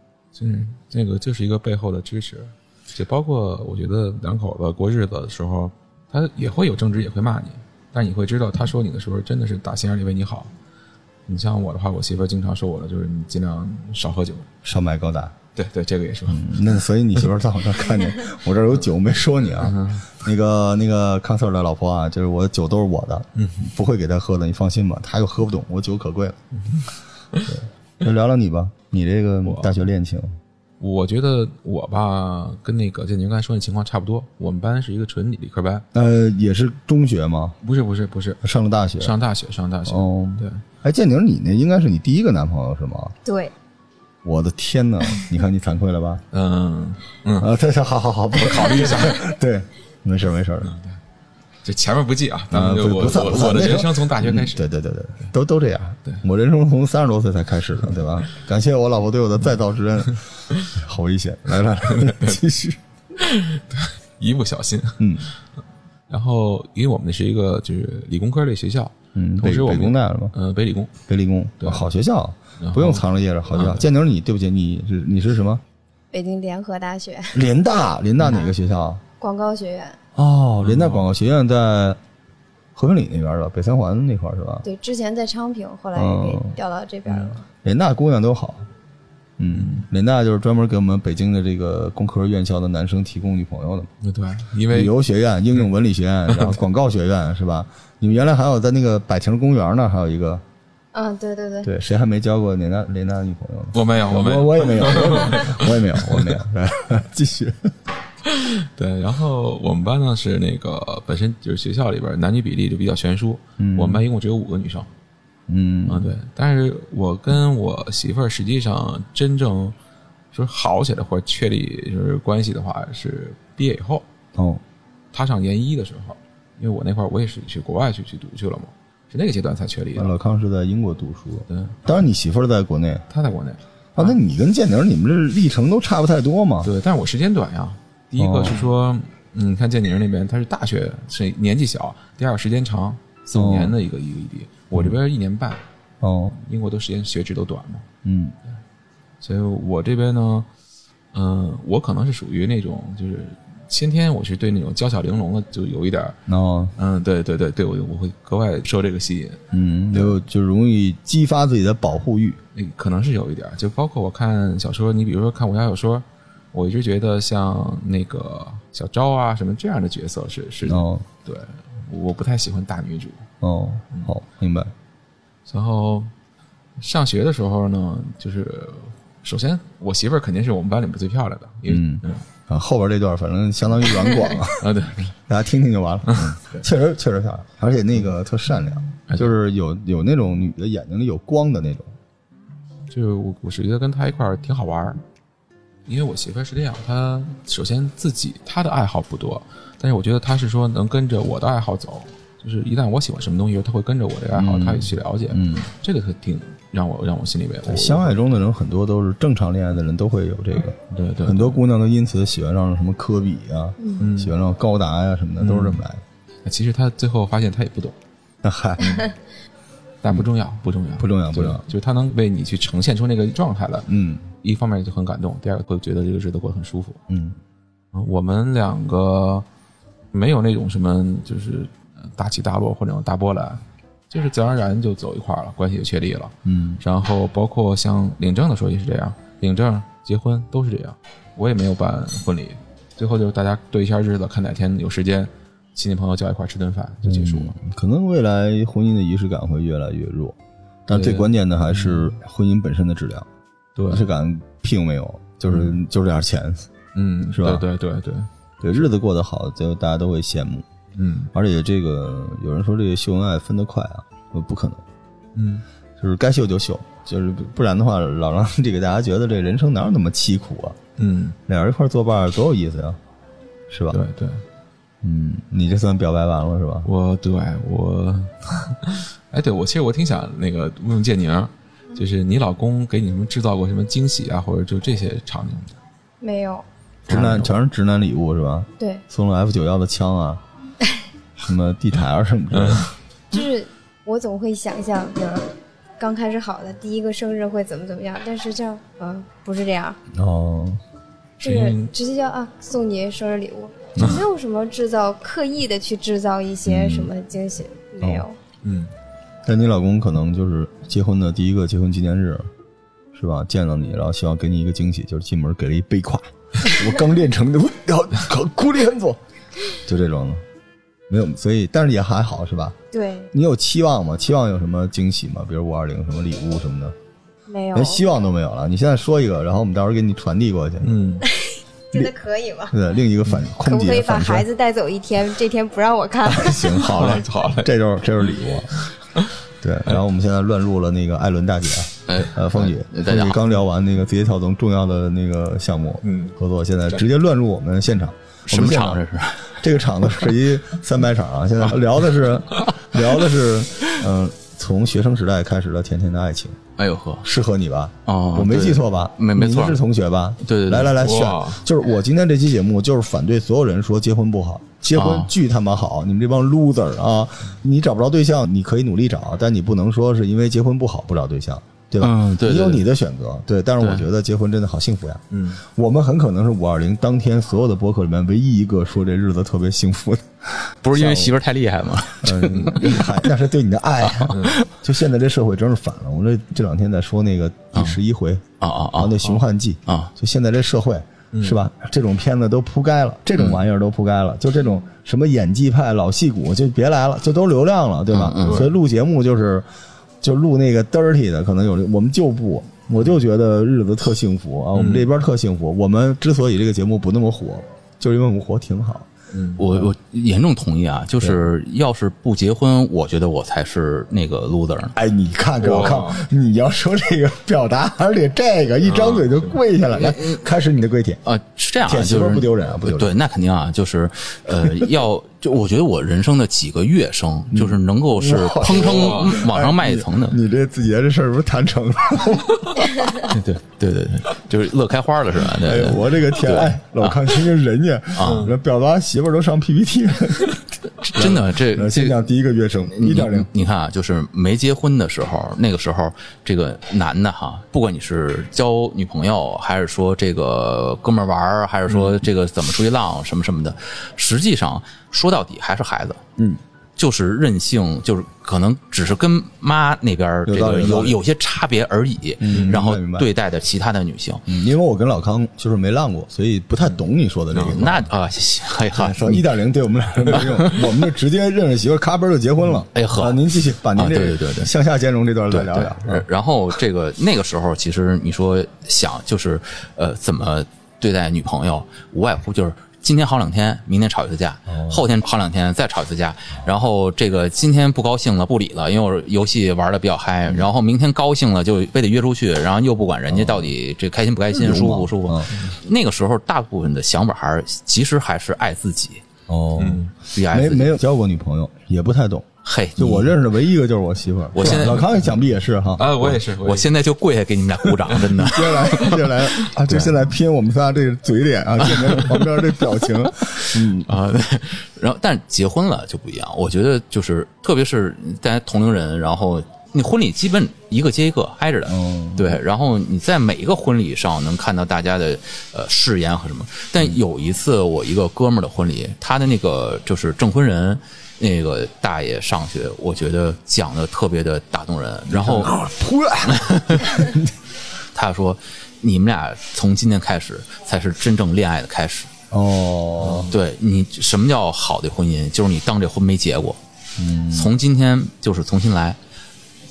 Speaker 3: 嗯，这个就是一个背后的支持，就包括我觉得两口子过日子的时候，他也会有争执，也会骂你，但你会知道他说你的时候真的是打心眼里为你好。你像我的话，我媳妇儿经常说我的就是你尽量少喝酒。
Speaker 1: 少买高达，
Speaker 3: 对对，这个也是。
Speaker 1: 嗯，那所以你媳妇儿在我这儿看见 我这儿有酒没说你啊？那个那个康 Sir 的老婆啊，就是我的酒都是我的，嗯，不会给她喝的，你放心吧。她又喝不懂，我酒可贵了。对，那聊聊你吧，你这个大学恋情，
Speaker 3: 我觉得我吧，跟那个建宁刚才说那情况差不多。我们班是一个纯理理科班，
Speaker 1: 呃，也是中学吗？
Speaker 3: 不是不是不是，
Speaker 1: 上了大学，
Speaker 3: 上大学上大学。
Speaker 1: 哦，
Speaker 3: 对，
Speaker 1: 哎，建宁，你那应该是你第一个男朋友是吗？
Speaker 2: 对，
Speaker 1: 我的天哪！你看你惭愧了吧？
Speaker 3: 嗯嗯，
Speaker 1: 啊，对，好好好，我考虑一下。对，没事没事儿的。
Speaker 3: 这前面不记啊，咱
Speaker 1: 啊，
Speaker 3: 们就我我我的人生从大学开始。
Speaker 1: 对对对对，都都这样。
Speaker 3: 对
Speaker 1: 我人生从三十多岁才开始的，对吧？感谢我老婆对我的再造之恩，好危险！来来来，继续。
Speaker 3: 一不小心，
Speaker 1: 嗯
Speaker 3: 然后因为我们是一个就是理工科类学校，
Speaker 1: 嗯，北北
Speaker 3: 同时我们
Speaker 1: 工大是吧？
Speaker 3: 呃北理工，
Speaker 1: 北理工，
Speaker 3: 对
Speaker 1: 好学校不用藏着掖着，好学校。建宁，你对不起，你是你是什么？
Speaker 2: 北京联合大学
Speaker 1: 联大，联大哪个学校啊？
Speaker 2: 广告学院，
Speaker 1: 哦，联大广告学院在和平里那边儿的北三环那块儿是吧？
Speaker 2: 对，之前在昌平，后来调到这边了。
Speaker 1: 联大姑娘都好，嗯，联大就是专门给我们北京的这个工科院校的男生提供女朋友的嘛。
Speaker 3: 对，因为旅
Speaker 1: 游学院、应用文理学院，然后广告学院是吧？你们原来还有在那个百亭公园那儿还有一个，
Speaker 2: 嗯，对对对，
Speaker 1: 对，谁还没交过联大联大女朋友呢？
Speaker 3: 我没有，我没
Speaker 1: 我
Speaker 3: 有，
Speaker 1: 我也没有，我也没有，我也没有，我也没有。继续，
Speaker 3: 对，然后我们班呢是那个本身就是学校里边男女比例就比较悬殊，我们班一共只有五个女生，
Speaker 1: 嗯
Speaker 3: 啊对，但是我跟我媳妇儿实际上真正就是好起来或者确立就是关系的话，是毕业以后，
Speaker 1: 哦，
Speaker 3: 她上研一的时候，因为我那块儿我也是去国外去去读去了嘛，是那个阶段才确立的。
Speaker 1: 老康是在英国读书，
Speaker 3: 对，
Speaker 1: 当然你媳妇儿在国内
Speaker 3: 她在国内，
Speaker 1: 啊，那你跟建宁你们这历程都差不太多嘛？
Speaker 3: 对，但是我时间短呀。第一个是说，嗯，你看建宁那边他是大学是年纪小，第二个时间长，四五年的一个一个异地，我这边一年半，
Speaker 1: 哦，
Speaker 3: 英国都时间学制都短嘛，
Speaker 1: 嗯。
Speaker 3: 所以我这边呢，嗯、我可能是属于那种就是先天我是对那种娇小玲珑的就有一点儿，
Speaker 1: 哦，
Speaker 3: 嗯，对对对对，我我会格外受这个吸引，
Speaker 1: 嗯，就就容易激发自己的保护欲。
Speaker 3: 那可能是有一点儿，就包括我看小说，你比如说看武侠小说，我一直觉得像那个小昭啊什么这样的角色是是，
Speaker 1: 哦
Speaker 3: 对，我不太喜欢大女主。
Speaker 1: 哦，好，明白。
Speaker 3: 然后上学的时候呢，就是首先我媳妇儿肯定是我们班里面最漂亮的，因为
Speaker 1: 嗯
Speaker 3: 嗯
Speaker 1: 啊，后边这段反正相当于软广 啊，
Speaker 3: 啊对，
Speaker 1: 大家听听就完了。嗯确实确实漂亮，而且那个特善良，
Speaker 3: 哎
Speaker 1: 就是有有那种女的眼睛里有光的那种。
Speaker 3: 就我我是觉得跟她一块儿挺好玩儿，因为我媳妇儿是这样，她首先自己她的爱好不多，但是我觉得她是说能跟着我的爱好走，就是一旦我喜欢什么东西，她会跟着我的爱好，
Speaker 1: 嗯
Speaker 3: 她也去了解，
Speaker 1: 嗯，
Speaker 3: 这个特挺让我让我心里边
Speaker 1: 相爱中的人很多都是正常恋爱的人都会有这个，
Speaker 3: 对对
Speaker 1: 很多姑娘都因此喜欢上什么科比啊，
Speaker 3: 嗯
Speaker 1: 喜欢上高达呀、什么的，都是这么来的。
Speaker 3: 其实她最后发现她也不懂，
Speaker 1: 那嗨，
Speaker 3: 但不重要不重要
Speaker 1: 不重要不重要
Speaker 3: 就是他能为你去呈现出那个状态来，
Speaker 1: 嗯
Speaker 3: 一方面就很感动，第二个会觉得这个日子过得很舒服。
Speaker 1: 嗯
Speaker 3: 嗯我们两个没有那种什么就是呃大起大落或者大波澜，就是自然而然就走一块了，关系就确立了。
Speaker 1: 嗯
Speaker 3: 然后包括像领证的时候也是这样，领证、结婚都是这样。我也没有办婚礼，最后就是大家对一下日子，看哪天有时间，亲戚朋友叫一块儿吃顿饭就结束了。
Speaker 1: 可能未来婚姻的仪式感会越来越弱，但最关键的还是婚姻本身的质量。
Speaker 3: 对
Speaker 1: 仪，式感屁用没有，就是就这点钱。
Speaker 3: 嗯，
Speaker 1: 是吧
Speaker 3: 对对对对，
Speaker 1: 对，日子过得好，就大家都会羡慕。
Speaker 3: 嗯
Speaker 1: 而且这个有人说这个秀恩爱分得快啊，呃不可能，
Speaker 3: 嗯，
Speaker 1: 就是该秀就秀，就是不不然的话，老让这个大家觉得这人生哪有那么凄苦啊？
Speaker 3: 嗯，
Speaker 1: 俩人一块儿作伴儿多有意思呀，是吧？
Speaker 3: 对对，
Speaker 1: 嗯，你这算表白完了是吧？
Speaker 3: 我对我，哎，对我其实我挺想那个问问建宁，就是你老公给你什么制造过什么惊喜啊，或者就这些场景？
Speaker 2: 没有，
Speaker 1: 直男全是直男礼物是吧？
Speaker 2: 对，
Speaker 1: 送了 F 九幺的枪啊，什么地台啊什么之类的。
Speaker 2: 就是我总会想象着刚开始好的第一个生日会怎么怎么样，但是这样，嗯，不是这样，
Speaker 1: 哦，
Speaker 2: 就是是直接叫啊送你生日礼物，就没有什么制造刻意的去制造一些什么惊喜，没有。
Speaker 3: 嗯，
Speaker 1: 但你老公可能就是结婚的第一个结婚纪念日，是吧？见到你，然后希望给你一个惊喜，就是进门给了一背胯，我刚练成的，我靠，苦力很做，就这种的，没有，所以但是也还好，是吧？
Speaker 2: 对，
Speaker 1: 你有期望吗？期望有什么惊喜吗？比如五二零什么礼物什么的，
Speaker 2: 没有
Speaker 1: 连，希望都没有了。你现在说一个，然后我们到时候给你传递过去。
Speaker 3: 嗯，
Speaker 2: 真的可以吗？
Speaker 1: 对，另一个反
Speaker 2: 可
Speaker 1: 空
Speaker 2: 不可以把孩子带走一天？这天不让我看。
Speaker 1: 行，好嘞，
Speaker 3: 好嘞
Speaker 1: 这就是这就是礼物。对，然后我们现在乱入了那个艾伦大姐，
Speaker 4: 哎，
Speaker 1: 呃，凤姐，
Speaker 4: 哎大
Speaker 1: 姐刚聊完那个字节跳动重要的那个项目，
Speaker 3: 嗯
Speaker 1: 合作，现在直接乱入我们现场。
Speaker 4: 什么场这是？
Speaker 1: 这个场子是一三百场啊！现在聊的是聊的是，嗯、从学生时代开始了甜甜的爱情，
Speaker 4: 哎呦呵，
Speaker 1: 适合你吧？
Speaker 4: 哦
Speaker 1: 我没记错吧？
Speaker 4: 没没错
Speaker 1: 你是同学吧？
Speaker 4: 对对对
Speaker 1: 来来来，
Speaker 3: 哇
Speaker 1: 选，就是我今天这期节目就是反对所有人说结婚不好，结婚
Speaker 4: 啊
Speaker 1: 巨他妈好，你们这帮 loser 啊！你找不着对象，你可以努力找，但你不能说是因为结婚不好不找对象。对吧？
Speaker 4: 嗯对对对
Speaker 1: 你有你的选择，对。但是我觉得结婚真的好幸福呀。
Speaker 3: 嗯，
Speaker 1: 我们很可能是五二零当天所有的博客里面唯一一个说这日子特别幸福的。
Speaker 4: 不是因为媳妇儿太厉害吗？
Speaker 1: 嗯，厉害那是对你的爱啊。就现在这社会真是反了。我这这两天在说那个第十一回
Speaker 4: 啊啊啊
Speaker 1: 那熊汉记
Speaker 4: 啊
Speaker 1: 就现在这社会是吧？这种片子都铺盖了，这种玩意儿都铺盖了，就这种什么演技派、老戏骨就别来了，就都流量了，对吧？
Speaker 4: 嗯嗯
Speaker 1: 所以录节目就是就录那个 dirty 的，可能有我们就不。我就觉得日子特幸福啊，我们这边特幸福。我们之所以这个节目不那么火，就是因为我们活挺好。
Speaker 4: 我我严重同意啊，就是要是不结婚，我觉得我才是那个 loser 呢。
Speaker 1: 哎，你看看我靠！你要说这个表达，而且这个一张嘴就跪下来，来开始你的跪舔。
Speaker 4: 啊，是这样啊，
Speaker 1: 舔媳妇儿
Speaker 4: 就是
Speaker 1: 不丢人啊不丢人
Speaker 4: 对，那肯定啊，就是呃，要就我觉得我人生的几个跃升，就是能够是
Speaker 1: 哇
Speaker 4: 砰砰往上迈一层的。
Speaker 1: 你这自己这事儿是不是谈成了？
Speaker 4: 对对对对，就是乐开花了是吧？
Speaker 1: 哎呦，
Speaker 4: 对对。
Speaker 1: 我这个天！哎，老看听听人家啊，那表达媳妇儿都上 PPT 了。
Speaker 4: 真的，这
Speaker 1: 呃
Speaker 4: 这
Speaker 1: 先讲第一个乐声
Speaker 4: 你
Speaker 1: 一点零
Speaker 4: 你，你看啊，就是没结婚的时候，那个时候这个男的哈，不管你是交女朋友，还是说这个哥们儿玩儿，还是说这个怎么出去浪什么什么的，实际上说到底还是孩子。
Speaker 1: 嗯，
Speaker 4: 就是任性，就是可能只是跟妈那边儿这个
Speaker 1: 有有
Speaker 4: 有有些差别而已，
Speaker 1: 嗯
Speaker 4: 然后对待的其他的女性，
Speaker 1: 嗯，因为我跟老康就是没浪过，所以不太懂你说的这个。
Speaker 4: 那啊，哎哈，
Speaker 1: 说一点零对我们俩人没用，我们就直接认识媳妇儿，咔嘣就结婚了。
Speaker 4: 哎呵
Speaker 1: 啊您继续把您
Speaker 4: 啊
Speaker 1: 这
Speaker 4: 对对对对
Speaker 1: 向下兼容这段再
Speaker 4: 对
Speaker 1: 聊聊。
Speaker 4: 对，然后这个那个时候，其实你说想就是呃怎么对待女朋友，无外乎就是。今天好两天，明天吵一次架，
Speaker 1: 哦
Speaker 4: 后天好两天再吵一次架，然后这个今天不高兴了不理了，因为我游戏玩的比较嗨，
Speaker 1: 嗯
Speaker 4: 然后明天高兴了就非得约出去，然后又不管人家到底这开心不开心、舒服不舒服
Speaker 1: 嗯。
Speaker 4: 那个时候大部分的想法还是其实还是爱自己，
Speaker 1: 哦，
Speaker 4: 比爱自己。
Speaker 1: 没没有交过女朋友，也不太懂。
Speaker 4: 嘿，
Speaker 1: 就我认识的唯一一个就是我媳妇儿。
Speaker 4: 我现在
Speaker 1: 老康想必也是哈。
Speaker 3: 啊，我也是，
Speaker 4: 我现在就跪下给你们俩鼓掌，真的。
Speaker 1: 接下来，接下来啊，就现在拼我们仨这个嘴脸啊，见着旁边这表情，嗯，
Speaker 4: 啊，对然后但结婚了就不一样，我觉得就是特别是大家同龄人，然后你婚礼基本一个接一个挨着的，
Speaker 1: 嗯
Speaker 4: 对，然后你在每一个婚礼上能看到大家的呃誓言和什么。但有一次我一个哥们儿的婚礼，他的那个就是证婚人。那个大爷上去，我觉得讲的特别的打动人。然后 他说：“你们俩从今天开始才是真正恋爱的开始。”
Speaker 1: 哦，
Speaker 4: 对你什么叫好的婚姻？就是你当这婚没结过，嗯，从今天就是重新来。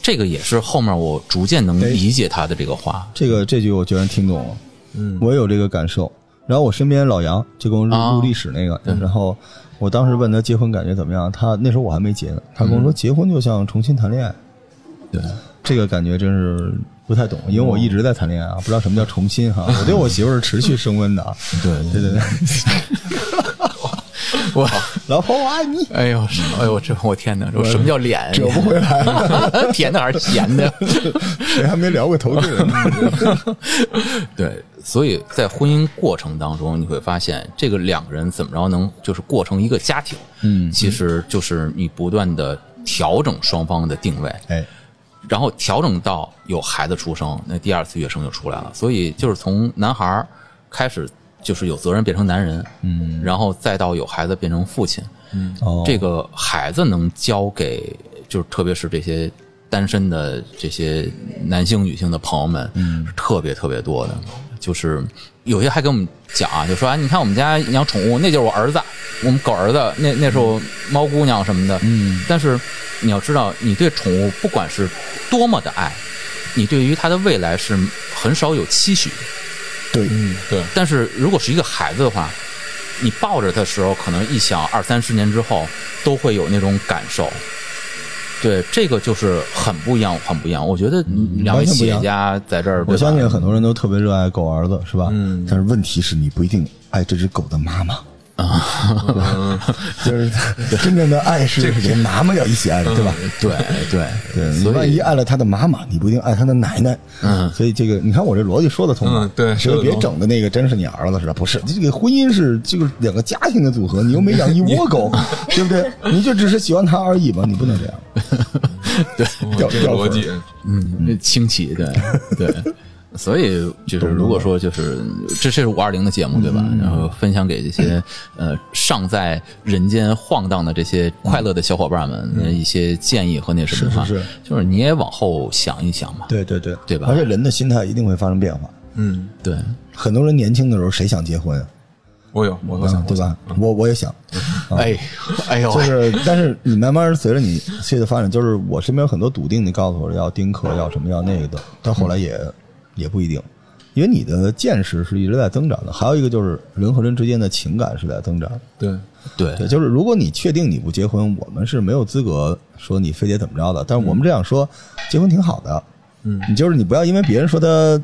Speaker 4: 这个也是后面我逐渐能理解他的这个话。
Speaker 1: 这个这句我居然听懂了，嗯，我也有这个感受。然后我身边老杨就跟我录历史那个，然后我当时问他结婚感觉怎么样，他那时候我还没结呢，他跟我说结婚就像重新谈恋爱，
Speaker 4: 对，
Speaker 1: 这个感觉真是不太懂，因为我一直在谈恋爱啊，不知道什么叫重新哈。我对我媳妇儿是持续升温的啊，
Speaker 4: 对。
Speaker 1: 对对对，
Speaker 4: 我
Speaker 1: 老婆我爱你，
Speaker 4: 哎呦，是哎呦，这我天哪，这什么叫脸？
Speaker 1: 折不回来了，
Speaker 4: 甜的还是咸的？
Speaker 1: 谁还没聊过投资人呢？
Speaker 4: 对，所以在婚姻过程当中，你会发现这个两个人怎么着能就是过成一个家庭，
Speaker 1: 嗯
Speaker 4: 其实就是你不断的调整双方的定位，
Speaker 1: 哎，
Speaker 4: 然后调整到有孩子出生，那第二次跃升就出来了。所以就是从男孩儿开始，就是有责任变成男人，嗯，然后再到有孩子变成父亲，
Speaker 1: 哦，
Speaker 4: 这个孩子能教给，就是特别是这些单身的这些男性、女性的朋友们，嗯，是特别特别多的。就是有些还跟我们讲啊，就说啊，你看我们家养宠物，那就是我儿子，我们狗儿子，那那时候猫姑娘什么的，嗯。但是你要知道，你对宠物不管是多么的爱，你对于它的未来是很少有期许的。
Speaker 1: 对，
Speaker 3: 嗯，对，
Speaker 4: 但是如果是一个孩子的话，你抱着他的时候，可能一想二三十年之后都会有那种感受。对，这个就是很不一样，很不一样。我觉得两位企业家在这儿，
Speaker 1: 我相信很多人都特别热爱狗儿子，是吧？
Speaker 3: 嗯。
Speaker 1: 但是问题是你不一定爱这只狗的妈妈啊，就是真正的爱是连妈妈要一起爱的，对吧？
Speaker 4: 对对
Speaker 1: 对你万一爱了他的妈妈，你不一定爱他的奶奶。
Speaker 4: 嗯
Speaker 1: 所以这个你看我这逻辑说得通吗？
Speaker 3: 嗯对
Speaker 1: 所以别
Speaker 3: 说得通
Speaker 1: 整的那个真是你儿子似的，不是？这个婚姻是这个两个家庭的组合，你又没养一窝狗，对不对？你就只是喜欢他而已嘛，你不能这样。
Speaker 3: 对，
Speaker 1: 掉
Speaker 3: 这个
Speaker 1: 掉粉
Speaker 3: 逻辑，
Speaker 4: 嗯，清奇，对对。所以就是，如果说就是这这是五二零的节目对吧？然后分享给这些呃尚在人间晃荡的这些快乐的小伙伴们一些建议和那什么的话，
Speaker 1: 是是是
Speaker 4: 就是你也往后想一想嘛。
Speaker 1: 对对对，
Speaker 4: 对吧
Speaker 1: 而且人的心态一定会发生变化。
Speaker 3: 嗯，
Speaker 4: 对，
Speaker 1: 很多人年轻的时候谁想结婚啊？
Speaker 3: 我有，我都想，
Speaker 1: 对吧？我我也想，
Speaker 4: 哎，哎呦，
Speaker 1: 就是，但是你慢慢随着你岁月的发展，就是我身边有很多笃定的告诉我要丁克，要什么要那个的，到后来也、也不一定，因为你的见识是一直在增长的。还有一个就是人和人之间的情感是在增长。
Speaker 3: 对，
Speaker 4: 对
Speaker 1: 对，就是如果你确定你不结婚，我们是没有资格说你非得怎么着的。但是我们这样说，结婚挺好的。
Speaker 3: 嗯，
Speaker 1: 你就是你不要因为别人说他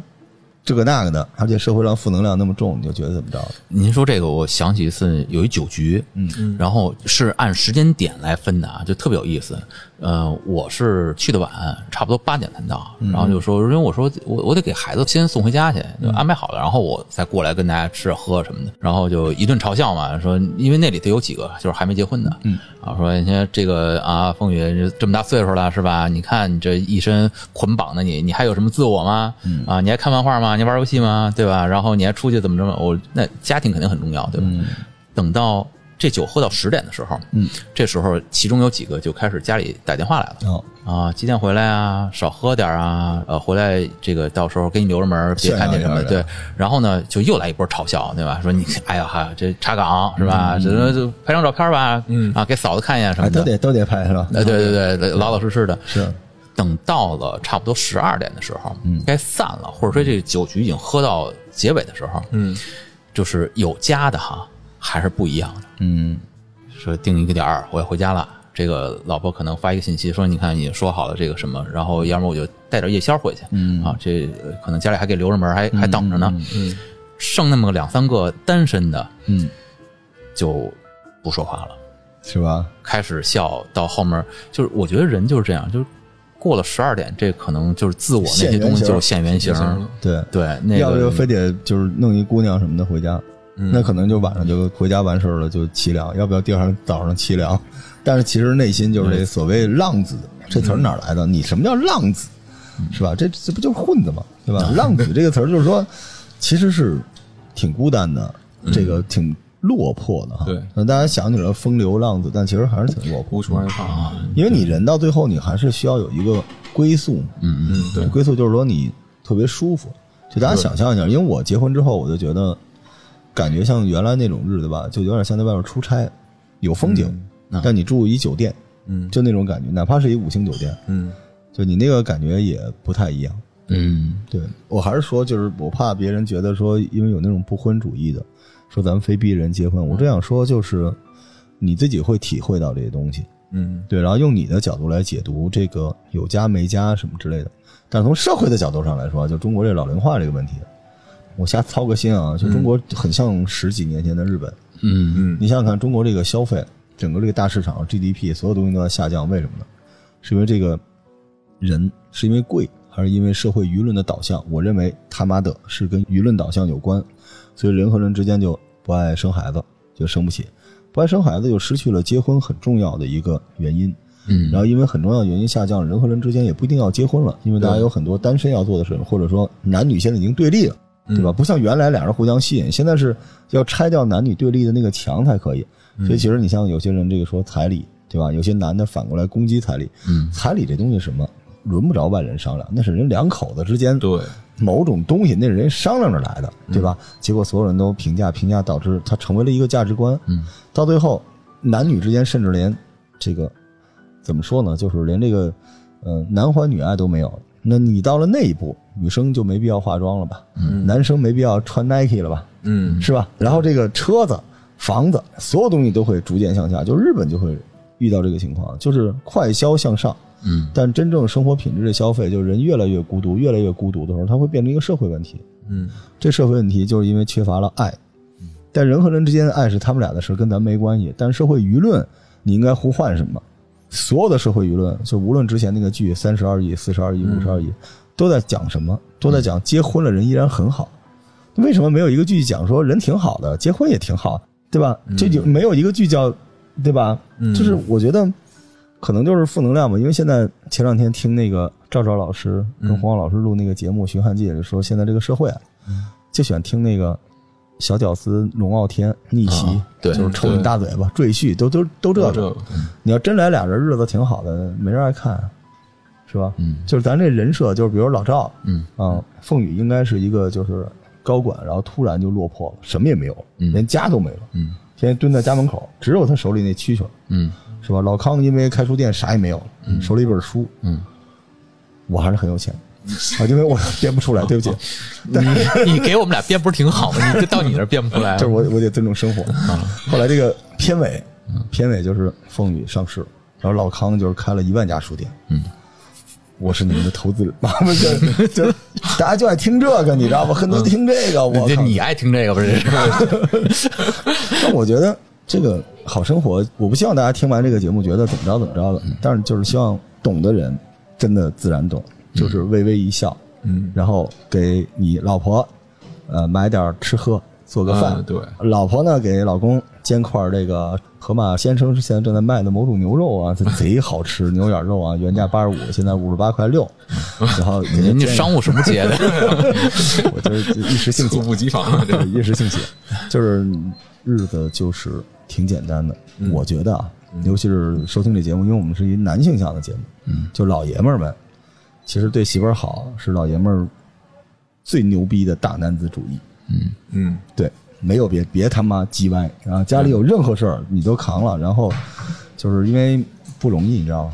Speaker 1: 这个那个的，而且社会上负能量那么重，你就觉得怎么着。
Speaker 4: 您说这个，我想起一次有一酒局，嗯，然后是按时间点来分的啊，就特别有意思。呃，我是去的晚，差不多八点才到，然后就说，因为我说我我得给孩子先送回家去，就安排好了，然后我再过来跟大家吃喝什么的，然后就一顿嘲笑嘛，说因为那里头有几个就是还没结婚的，嗯，啊，说你看这个啊，风雨这么大岁数了是吧？你看你这一身捆绑的你，你还有什么自我吗？啊，你还看漫画吗？你玩游戏吗？对吧？然后你还出去怎么着么？我那家庭肯定很重要，对吧？等到这酒喝到十点的时候，嗯，这时候其中有几个就开始家里打电话来了。
Speaker 1: 哦，
Speaker 4: 啊，几点回来啊？少喝点啊！呃，回来这个到时候给你留着门，别看见什么。对，然后呢，就又来一波嘲笑，对吧？说你哎呀哈，这查岗是吧？这这拍张照片吧，嗯啊，给嫂子看一眼什
Speaker 1: 哎，
Speaker 4: 么的。
Speaker 1: 都得都得拍是吧？
Speaker 4: 哎，对对对，老老实实的。
Speaker 1: 是，
Speaker 4: 等到了差不多十二点的时候，嗯，该散了，或者说这个酒局已经喝到结尾的时候，
Speaker 3: 嗯，
Speaker 4: 就是有家的哈，还是不一样的。
Speaker 1: 嗯
Speaker 4: 说定一个点儿，我要回家了。这个老婆可能发一个信息说：“你看，你说好了这个什么，然后要么我就带点夜宵回去，嗯啊，这呃可能家里还给留着门，还还等着呢。嗯，剩那么个两三个单身的，
Speaker 1: 嗯，
Speaker 4: 就不说话了，
Speaker 1: 是吧？
Speaker 4: 开始笑。到后面就是，我觉得人就是这样，就是过了十二点，这可能就是自我那些东西就是现原形。
Speaker 1: 对，
Speaker 4: 对，那
Speaker 1: 要不就非得就是弄一姑娘什么的回家，那可能就晚上就回家完事儿了，就凄凉；要不要第二天早上凄凉？但是其实内心就是这所谓“浪子”这词儿哪来的？你什么叫浪子？是吧？这这不就是混子吗？对吧？浪子这个词儿就是说，其实是挺孤单的，这个挺落魄的哈。
Speaker 3: 对。
Speaker 1: 那大家想起了风流浪子，但其实还是挺落魄
Speaker 3: 无处安放啊，
Speaker 1: 因为你人到最后，你还是需要有一个归宿。
Speaker 4: 嗯
Speaker 3: 嗯，对，
Speaker 1: 归宿就是说你特别舒服。就大家想象一下，因为我结婚之后，我就觉得感觉像原来那种日子吧，就有点像在外面出差，有风景，但你住一酒店，
Speaker 3: 嗯。
Speaker 1: 就那种感觉，哪怕是一五星酒店，
Speaker 3: 嗯。
Speaker 1: 就你那个感觉也不太一样。
Speaker 4: 嗯。
Speaker 1: 对。我还是说，就是我怕别人觉得说，因为有那种不婚主义的，说咱们非逼人结婚。我这样说就是，你自己会体会到这些东西，
Speaker 3: 嗯
Speaker 1: 对，然后用你的角度来解读这个有家没家什么之类的。但是从社会的角度上来说，就中国这老龄化这个问题，我瞎操个心啊，就中国很像十几年前的日本。
Speaker 4: 嗯
Speaker 3: 嗯
Speaker 1: 你想想看，中国这个消费，整个这个大市场 GDP 所有东西都在下降，为什么呢？是因为这个人是因为贵，还是因为社会舆论的导向？我认为他妈的是跟舆论导向有关，所以人和人之间就不爱生孩子，就生不起，不爱生孩子就失去了结婚很重要的一个原因。
Speaker 4: 嗯
Speaker 1: 然后因为很重要的原因下降，人和人之间也不一定要结婚了，因为大家有很多单身要做的事，或者说男女现在已经对立了，对吧？不像原来俩人互相吸引，现在是要拆掉男女对立的那个墙才可以。所以其实你像有些人这个说彩礼，对吧？有些男的反过来攻击彩礼，
Speaker 4: 嗯
Speaker 1: 彩礼这东西什么轮不着外人商量，那是人两口子之间
Speaker 3: 对，
Speaker 1: 某种东西，那是人商量着来的，对吧？结果所有人都评价评价，导致它成为了一个价值观。
Speaker 4: 嗯，
Speaker 1: 到最后，男女之间甚至连这个怎么说呢？就是连这个呃男欢女爱都没有。那你到了那一步，女生就没必要化妆了吧？嗯，男生没必要穿 Nike 了吧？
Speaker 3: 嗯
Speaker 1: 是吧？然后这个车子、房子，所有东西都会逐渐向下。就日本就会遇到这个情况，就是快消向上。
Speaker 4: 嗯
Speaker 1: 但真正生活品质的消费，就是人越来越孤独，越来越孤独的时候，它会变成一个社会问题。
Speaker 3: 嗯
Speaker 1: 这社会问题就是因为缺乏了爱，但人和人之间的爱是他们俩的事，跟咱没关系。但社会舆论，你应该呼唤什么？所有的社会舆论，就无论之前那个剧《三十二亿》《四十二亿》《五十二亿》，都在讲什么？都在讲结婚了人依然很好。为什么没有一个剧讲说人挺好的，结婚也挺好，对吧？这就没有一个剧叫，对吧？就是我觉得可能就是负能量吧。因为现在前两天听那个赵赵老师跟
Speaker 3: 嗯
Speaker 1: 黄浩老师录那个节目《寻汉记》里说，现在这个社会啊，就喜欢听那个小屌丝龙傲天逆袭，
Speaker 4: 啊对
Speaker 1: 就是抽你大嘴巴、赘婿，都都都这个。
Speaker 3: 这个。
Speaker 1: 你要真来俩人，日子挺好的，没人爱看，是吧？
Speaker 4: 嗯。
Speaker 1: 就是咱这人设，就是比如老赵，
Speaker 4: 嗯。
Speaker 1: 啊，凤羽应该是一个就是高管，然后突然就落魄了，什么也没有，
Speaker 4: 嗯。
Speaker 1: 连家都没了，
Speaker 4: 嗯。
Speaker 1: 天天蹲在家门口，只有他手里那蛐蛐儿，
Speaker 4: 嗯
Speaker 1: 是吧？老康因为开书店啥也没有了，手里一本书，
Speaker 4: 嗯，
Speaker 1: 我还是很有钱啊，因为我编不出来，对不起，
Speaker 4: 你你给我们俩编不是挺好吗？你就到你那儿编不出来
Speaker 1: 就是。我我得尊重生活啊。后来这个片尾，片尾就是凤羽上市，然后老康就是开了一万家书店。
Speaker 4: 嗯，
Speaker 1: 我是你们的投资人，我们就就大家就爱听这个，你知道吗？很多人听这个，我靠！
Speaker 4: 这你爱听这个不是？
Speaker 1: 但我觉得这个好生活，我不希望大家听完这个节目觉得怎么着怎么着的，但是就是希望懂的人真的自然懂，就是微微一笑，
Speaker 3: 嗯，
Speaker 1: 然后给你老婆呃买点吃喝，做个饭，
Speaker 3: 嗯对。
Speaker 1: 老婆呢给老公煎块这个河马先生现在正在卖的某种牛肉啊，这 贼好吃，牛眼肉啊，原价八十五，现在五十八块六，然后给他
Speaker 4: 您这商务什么节的？
Speaker 1: 我就是一时兴起
Speaker 3: 猝，不及防。啊，这
Speaker 1: 对，一时兴起，就是日子就是挺简单的。我觉得啊，尤其是收听这节目，因为我们是一男性向的节目，嗯，就老爷们儿们，其实对媳妇儿好是老爷们儿最牛逼的大男子主义。
Speaker 3: 嗯嗯
Speaker 1: 对，没有别别他妈叽歪啊！家里有任何事儿你都扛了，然后就是因为不容易，你知道吗？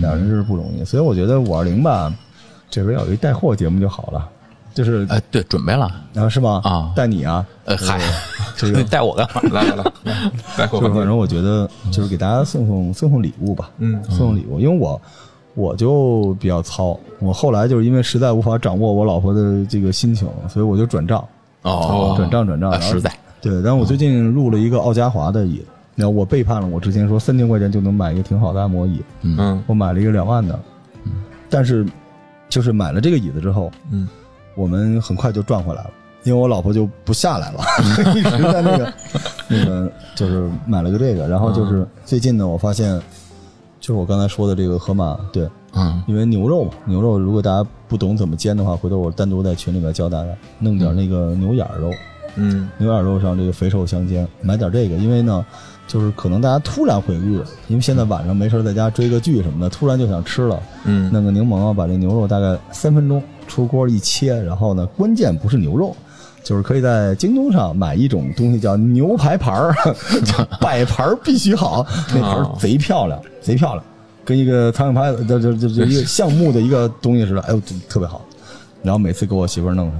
Speaker 1: 两人就是不容易，所以我觉得五二零吧，这边有一带货节目就好了，就是
Speaker 4: 哎，对，准备了。
Speaker 1: 啊是吗？
Speaker 4: 啊
Speaker 1: 带你啊，
Speaker 4: 呃，嗨，
Speaker 1: 这个
Speaker 4: 带我干嘛？
Speaker 3: 来来来，
Speaker 1: 就是反正我觉得就是给大家送送送送礼物吧，
Speaker 3: 嗯
Speaker 1: 送送礼物，因为我我就比较糙，我后来就是因为实在无法掌握我老婆的这个心情，所以我就转账，
Speaker 4: 哦，
Speaker 1: 转账转账，
Speaker 4: 实在。
Speaker 1: 对，但是我最近入了一个奥佳华的椅子，然后我背叛了我之前说三千块钱就能买一个挺好的按摩椅，
Speaker 3: 嗯
Speaker 1: 我买了一个两万的，但是就是买了这个椅子之后，
Speaker 3: 嗯
Speaker 1: 我们很快就赚回来了，因为我老婆就不下来了，一直在那个那个就是买了个这个，然后就是最近呢，我发现就是我刚才说的这个河马，对，
Speaker 4: 嗯。
Speaker 1: 因为牛肉嘛，牛肉如果大家不懂怎么煎的话，回头我单独在群里面教大家弄点那个牛眼肉，
Speaker 3: 嗯。
Speaker 1: 牛眼肉上这个肥瘦相间，买点这个，因为呢，就是可能大家突然会饿，因为现在晚上没事儿在家追个剧什么的，突然就想吃了，
Speaker 3: 嗯。
Speaker 1: 弄个柠檬啊，把这牛肉大概三分钟出锅一切，然后呢，关键不是牛肉。就是可以在京东上买一种东西叫牛排盘儿，摆盘儿必须好，那盘儿贼漂亮，贼漂亮，跟一个苍蝇拍子，就就就就一个 橡木的一个东西似的，哎呦，特别好。然后每次给我媳妇儿弄上，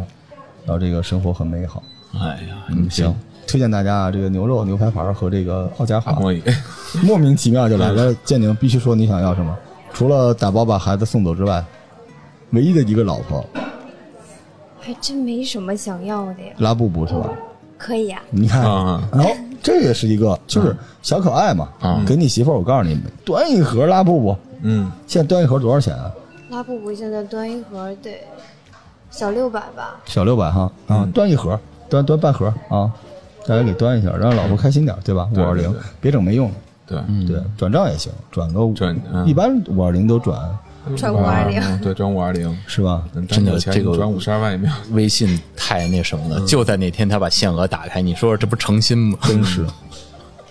Speaker 1: 然后这个生活很美好。
Speaker 4: 哎呀，
Speaker 1: 嗯，行，推荐大家啊，这个牛肉牛排盘儿和这个奥佳华，莫名其妙就来了。建宁必须说你想要什么，除了打包把孩子送走之外，唯一的一个老婆
Speaker 2: 还真没什么想要的呀。
Speaker 1: 拉布布是吧？
Speaker 2: 可以啊、
Speaker 1: 你看，
Speaker 3: 啊
Speaker 1: 然后这也是一个，就是小可爱嘛。
Speaker 4: 啊
Speaker 1: 给你媳妇儿，我告诉你，端一盒拉布布，
Speaker 3: 嗯
Speaker 1: 现在端一盒多少钱啊？
Speaker 2: 拉布布现在端一盒得小六百吧？
Speaker 1: 小六百哈啊，端一盒，端端半盒啊，大家给端一下，让老婆开心点，对吧？五二零别整没用的。
Speaker 3: 对，
Speaker 1: 对，转账也行，转个
Speaker 3: 转嗯
Speaker 1: 一般五二零都转，
Speaker 2: 转520
Speaker 3: 嗯对，转五二零，
Speaker 1: 是吧？
Speaker 4: 真的这个
Speaker 3: 转五十二万也没有。
Speaker 4: 微信太那什么了，就在那天他把限额打开，你说说这不诚心吗？
Speaker 1: 真是。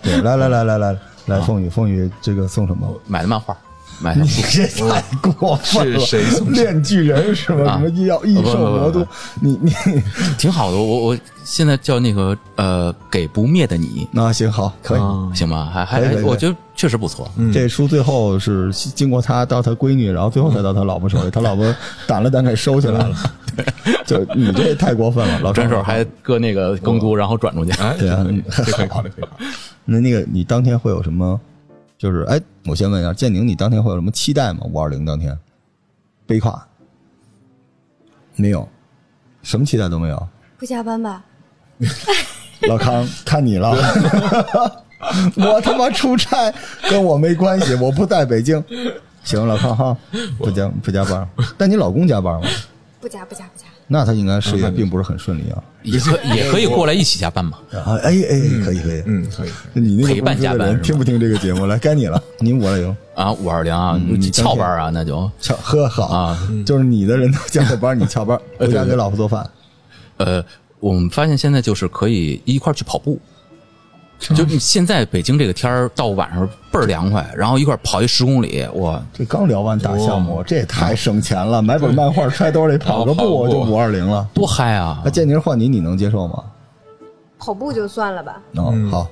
Speaker 1: 对，来来来来来来，凤雨凤雨，这个送什么？
Speaker 4: 买的漫画，买
Speaker 1: 你这太过分了！
Speaker 3: 是谁送
Speaker 1: 炼巨人是吧？
Speaker 4: 啊
Speaker 1: 什么要异兽魔都，你你
Speaker 4: 挺好的。我我现在叫那个呃，给不灭的你，
Speaker 1: 那行好，可以。
Speaker 3: 啊
Speaker 4: 行吧？还还我觉得确实不错。
Speaker 1: 这书最后是经过他到他闺女，然后最后才到他老婆手里，他老婆掸了掸给收起来了。就你这太过分了，老
Speaker 4: 转手
Speaker 1: 手
Speaker 4: 还搁那个更都，然后转出去。
Speaker 3: 哎，
Speaker 1: 对啊
Speaker 3: 可以这可以考虑，可以考虑。
Speaker 1: 那那个你当天会有什么？就是哎，我先问一下，建宁，你当天会有什么期待吗？五二零当天，悲跨没有，什么期待都没有。
Speaker 2: 不加班吧？
Speaker 1: 老康，看你了，我他妈出差跟我没关系，我不在北京。行，老康哈，不加不加班，但你老公加班吗？
Speaker 2: 不不加不加不加。
Speaker 1: 那他应该事业并不是很顺利啊。
Speaker 4: 也可 也可以过来一起加班嘛。
Speaker 1: 啊，哎哎，可以可以。
Speaker 3: 嗯，可以。
Speaker 1: 你那个
Speaker 4: 陪伴加班
Speaker 1: 听不听这个节目？来，该你了，你五二零
Speaker 4: 啊，五二零啊，
Speaker 1: 你
Speaker 4: 翘班啊，那就
Speaker 1: 翘呵好
Speaker 4: 啊，
Speaker 1: 就是你的人都加过班，你翘班，回家给老婆做饭。
Speaker 4: 呃，我们发现现在就是可以一块去跑步。就现在北京这个天儿，到晚上倍儿凉快，然后一块跑一十公里，哇！
Speaker 1: 这刚聊完大项目，这也太省钱了，买本漫画揣兜里跑个步
Speaker 3: 步
Speaker 1: 就五二零了。
Speaker 4: 多嗨啊
Speaker 1: 那！建宁换你，你能接受吗？
Speaker 2: 跑步就算了吧，
Speaker 1: 哦，好，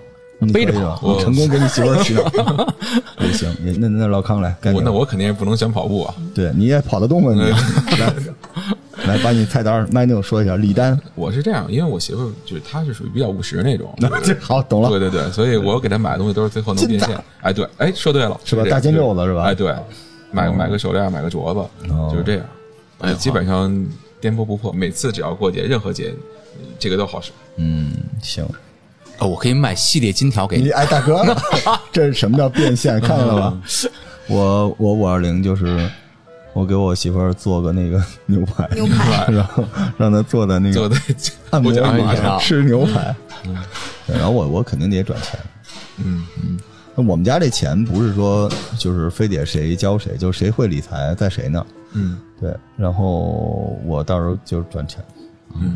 Speaker 4: 背着
Speaker 3: 跑
Speaker 1: 我成功给你媳妇儿洗脑。也行，那那老康来，
Speaker 3: 我那我肯定也不能选跑步啊。
Speaker 1: 对你也跑得动啊，你 来来把你菜单 menu 说一下，李丹，
Speaker 3: 我是这样，因为我媳妇就是她是属于比较务实那种，
Speaker 1: 那这好懂了
Speaker 3: 对，对对，所以我给她买的东西都是最后能变现。哎，对，哎，说对了，
Speaker 1: 是吧大金六子是吧
Speaker 3: 哎，对，买个买个手链，买个镯子，
Speaker 1: 哦
Speaker 3: 就是这样。
Speaker 4: 哎
Speaker 3: 基本上颠簸不破，每次只要过节，任何节，这个都好使。
Speaker 1: 嗯，行，
Speaker 4: 哦，我可以买系列金条给你。
Speaker 1: 你哎，大哥，这是什么叫变现？看见了吧？我我五二零就是我给我媳妇儿做个那个 牛排，
Speaker 2: 牛排
Speaker 1: 然后让她坐在那个 按摩
Speaker 3: 我觉得
Speaker 1: 马
Speaker 4: 哎呀
Speaker 1: 上吃牛排，嗯然后我我肯定得转钱。
Speaker 3: 嗯
Speaker 1: 那我们家这钱不是说就是非得谁教谁，就是谁会理财在谁那儿。
Speaker 3: 嗯
Speaker 1: 对，然后我到时候就是转钱，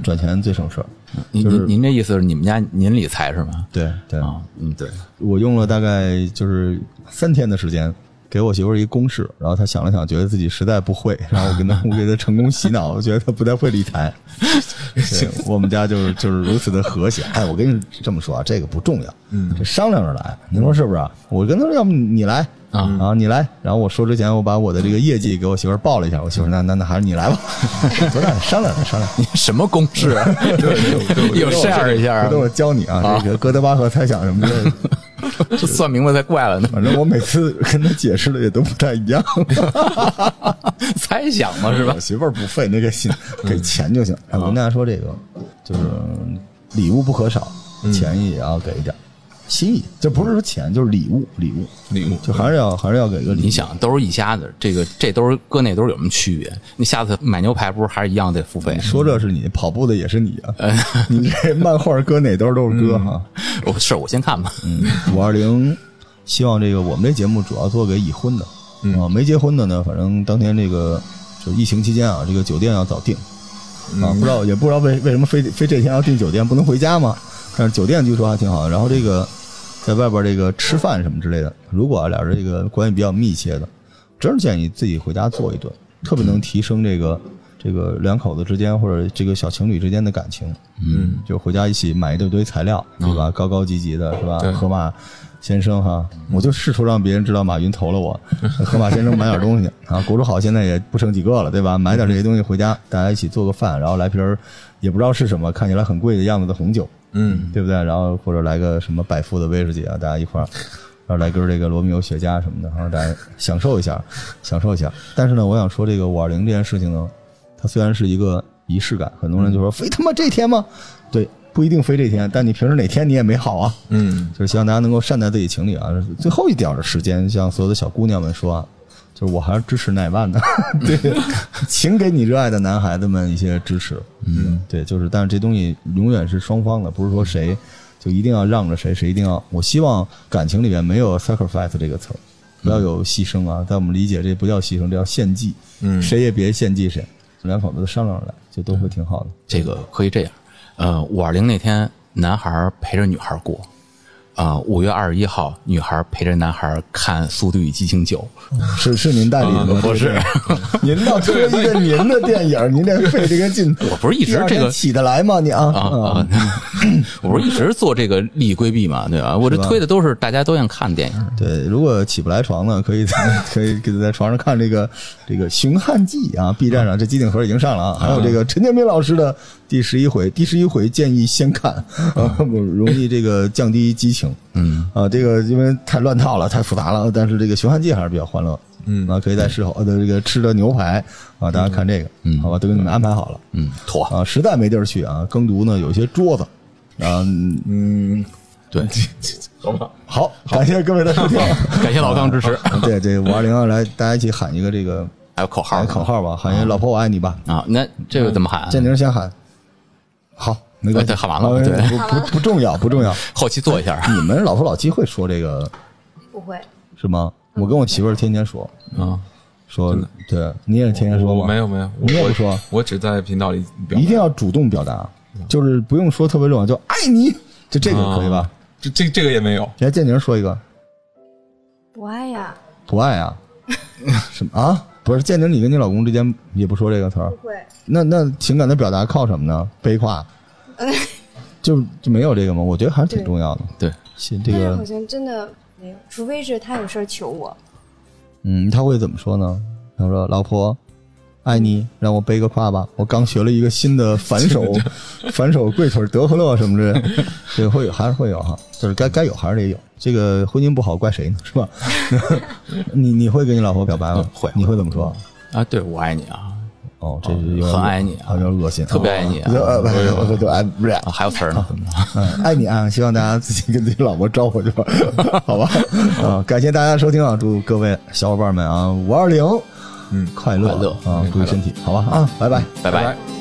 Speaker 1: 转钱最省事儿。
Speaker 4: 您
Speaker 1: 就是
Speaker 4: 您您这意思是你们家您理财是吗？
Speaker 1: 对对，
Speaker 4: 啊，嗯，对，
Speaker 1: 我用了大概就是三天的时间，给我媳妇儿一公式，然后她想了想，觉得自己实在不会，然后我跟她我给她成功洗脑，我觉得她不太会理财。对我们家就是就是如此的和谐。哎，我跟你这么说啊，这个不重要，
Speaker 3: 嗯
Speaker 1: 这商量着来，你说是不是？我跟她说，要不你来。
Speaker 4: 啊
Speaker 1: 啊，你来，然后我说之前，我把我的这个业绩给我媳妇儿报了一下，我媳妇儿那那那还是你来吧，咱俩商量着商量你，
Speaker 4: 什么公式？啊有 share 一下
Speaker 1: 回头我教你啊，这个哥德巴赫猜想什么的，
Speaker 4: 这算明白才怪了呢。
Speaker 1: 反正我每次跟他解释的也都不太一样。
Speaker 4: 猜想嘛是吧
Speaker 1: 我？媳妇儿不费那个心，给钱就行。哎，我跟大家说这个，就是礼物不可少，钱也要给一点儿，心意。这不是说钱，就是礼物，礼物
Speaker 3: 礼物
Speaker 1: 就还是要还是要给个礼物。
Speaker 4: 你想，都是一家子，这个这都是搁那都是有什么区别？你下次买牛排不是还是一样得付费？
Speaker 1: 说这是你跑步的也是你啊，你这漫画搁哪兜都是哥哈。
Speaker 4: 我是我先看吧。
Speaker 1: 嗯，五二零，希望这个我们这节目主要做给已婚的啊，没结婚的呢，反正当天这个就疫情期间啊，这个酒店要早订啊，不知道也不知道为为什么非非这天要订酒店，不能回家吗？但是酒店据说还挺好的。然后这个在外边这个吃饭什么之类的，如果啊俩人这个关系比较密切的，真是建议自己回家做一顿，特别能提升这个这个两口子之间或者这个小情侣之间的感情。
Speaker 3: 嗯，
Speaker 1: 就回家一起买一堆堆材料，对吧？高高级级的是吧？河马先生哈，我就试图让别人知道马云投了我。河马先生买点东西啊，国主好现在也不剩几个了，对吧？买点这些东西回家，大家一起做个饭，然后来瓶儿也不知道是什么，看起来很贵的样子的红酒，
Speaker 3: 嗯
Speaker 1: 对不对？然后或者来个什么百富的威士忌啊，大家一块儿。然后来根这个罗密欧雪茄什么的，然后大家享受一下，享受一下。但是呢，我想说这个五二零这件事情呢，它虽然是一个仪式感，很多人就说非他妈这天吗？对，不一定非这天，但你平时哪天你也没好啊。
Speaker 3: 嗯
Speaker 1: 就是希望大家能够善待自己情侣啊。最后一点儿的时间，向所有的小姑娘们说啊，就是我还是支持乃万的，对，请给你热爱的男孩子们一些支持。嗯，对，就是，但是这东西永远是双方的，不是说谁就一定要让着谁，谁一定要。我希望感情里面没有 sacrifice 这个词儿，不要有牺牲啊。在我们理解，这不叫牺牲，这叫献祭。
Speaker 3: 嗯
Speaker 1: 谁也别献祭谁，两口子商量着来，就都会挺好的。
Speaker 4: 这个可以这样，呃，五二零那天，男孩陪着女孩过，啊、五月二十一号，女孩陪着男孩看《速度与激情九
Speaker 1: 是是您代理的吗？
Speaker 4: 不是，
Speaker 1: 您倒推一个您的电影，您这费这个劲，
Speaker 4: 我不是一直这个
Speaker 1: 起得来吗？你啊
Speaker 4: 啊啊！我不是一直做这个利益规避嘛，对吧？我这推的都是大家都想看的电影。
Speaker 1: 对，如果起不来床呢，可以在 可以给在床上看这个这个《寻汉记》啊，B 站上这机顶盒已经上了啊，还有这个陈建斌老师的第十一回，第十一回建议先看，啊，不容易这个降低激情。
Speaker 4: 嗯
Speaker 1: 啊，这个因为太乱套了，太复杂了，但是这个《寻汉记》还是比较欢乐。
Speaker 3: 嗯
Speaker 1: 啊，可以在事后的这个吃的牛排啊，大家看这个，
Speaker 4: 嗯
Speaker 1: 好吧，都给你们安排好了。
Speaker 4: 嗯，妥。
Speaker 1: 啊，实在没地儿去啊，耕读呢有些桌子，啊，嗯
Speaker 3: 嗯，
Speaker 4: 对，
Speaker 3: 好吧，
Speaker 1: 好，感谢各位的收听。
Speaker 4: 感谢老康支持。
Speaker 1: 对，对五二零二，来大家一起喊一个这个
Speaker 4: 还有口号
Speaker 1: 喊口号吧，喊一“老婆我爱你”吧。
Speaker 4: 啊，那这个怎么喊啊？
Speaker 1: 建宁先喊。好，没关系，
Speaker 4: 对喊完了
Speaker 1: 不不不重要，不重要。
Speaker 4: 后期做一下
Speaker 1: 你们老夫老妻会说这个
Speaker 2: 不会，
Speaker 1: 是吗？我跟我媳妇儿天天说
Speaker 3: 啊，
Speaker 1: 说，对你也天天说吗？
Speaker 3: 没有没有，
Speaker 1: 你也不说，
Speaker 3: 我只在频道里表
Speaker 1: 一定要主动表达，就是不用说特别重要，就爱你，就这个可以吧？
Speaker 3: 啊这这这个也没有，
Speaker 1: 来，建宁说一个，
Speaker 2: 不爱呀，
Speaker 1: 不爱啊？什么啊？不是建宁，你跟你老公之间也不说这个词儿
Speaker 2: 不，会。
Speaker 1: 那那情感的表达靠什么呢？悲夸，就就没有这个吗？我觉得还是挺重要的。
Speaker 4: 对，
Speaker 1: 信这个，
Speaker 2: 好像真的没有，除非是他有事儿求我。
Speaker 1: 嗯，他会怎么说呢？他说：“老婆，爱你，让我背个胯吧。我刚学了一个新的反手，反手跪腿德克勒什么之类的，这个会有，还是会有哈。就是该该有还是得有。这个婚姻不好怪谁呢？是吧？你你会跟你老婆表白吗？
Speaker 4: 会
Speaker 1: 你会怎么说？
Speaker 4: 啊，对我爱你啊，
Speaker 1: 哦，这是有点
Speaker 4: 很爱你啊
Speaker 1: 有点恶心，
Speaker 4: 特别爱你啊
Speaker 1: 哦呃，不是，不是，对，哎，不是，
Speaker 4: 啊还有词儿呢，
Speaker 1: 嗯，爱你啊！希望大家自己跟自己老婆招呼去吧，好吧？啊，感谢大家收听啊！祝各位小伙伴们啊，五二零，
Speaker 3: 嗯，
Speaker 1: 快乐
Speaker 3: 快乐
Speaker 1: 啊！注意身体，好吧？啊，拜拜。
Speaker 4: 拜
Speaker 3: 拜
Speaker 4: 拜。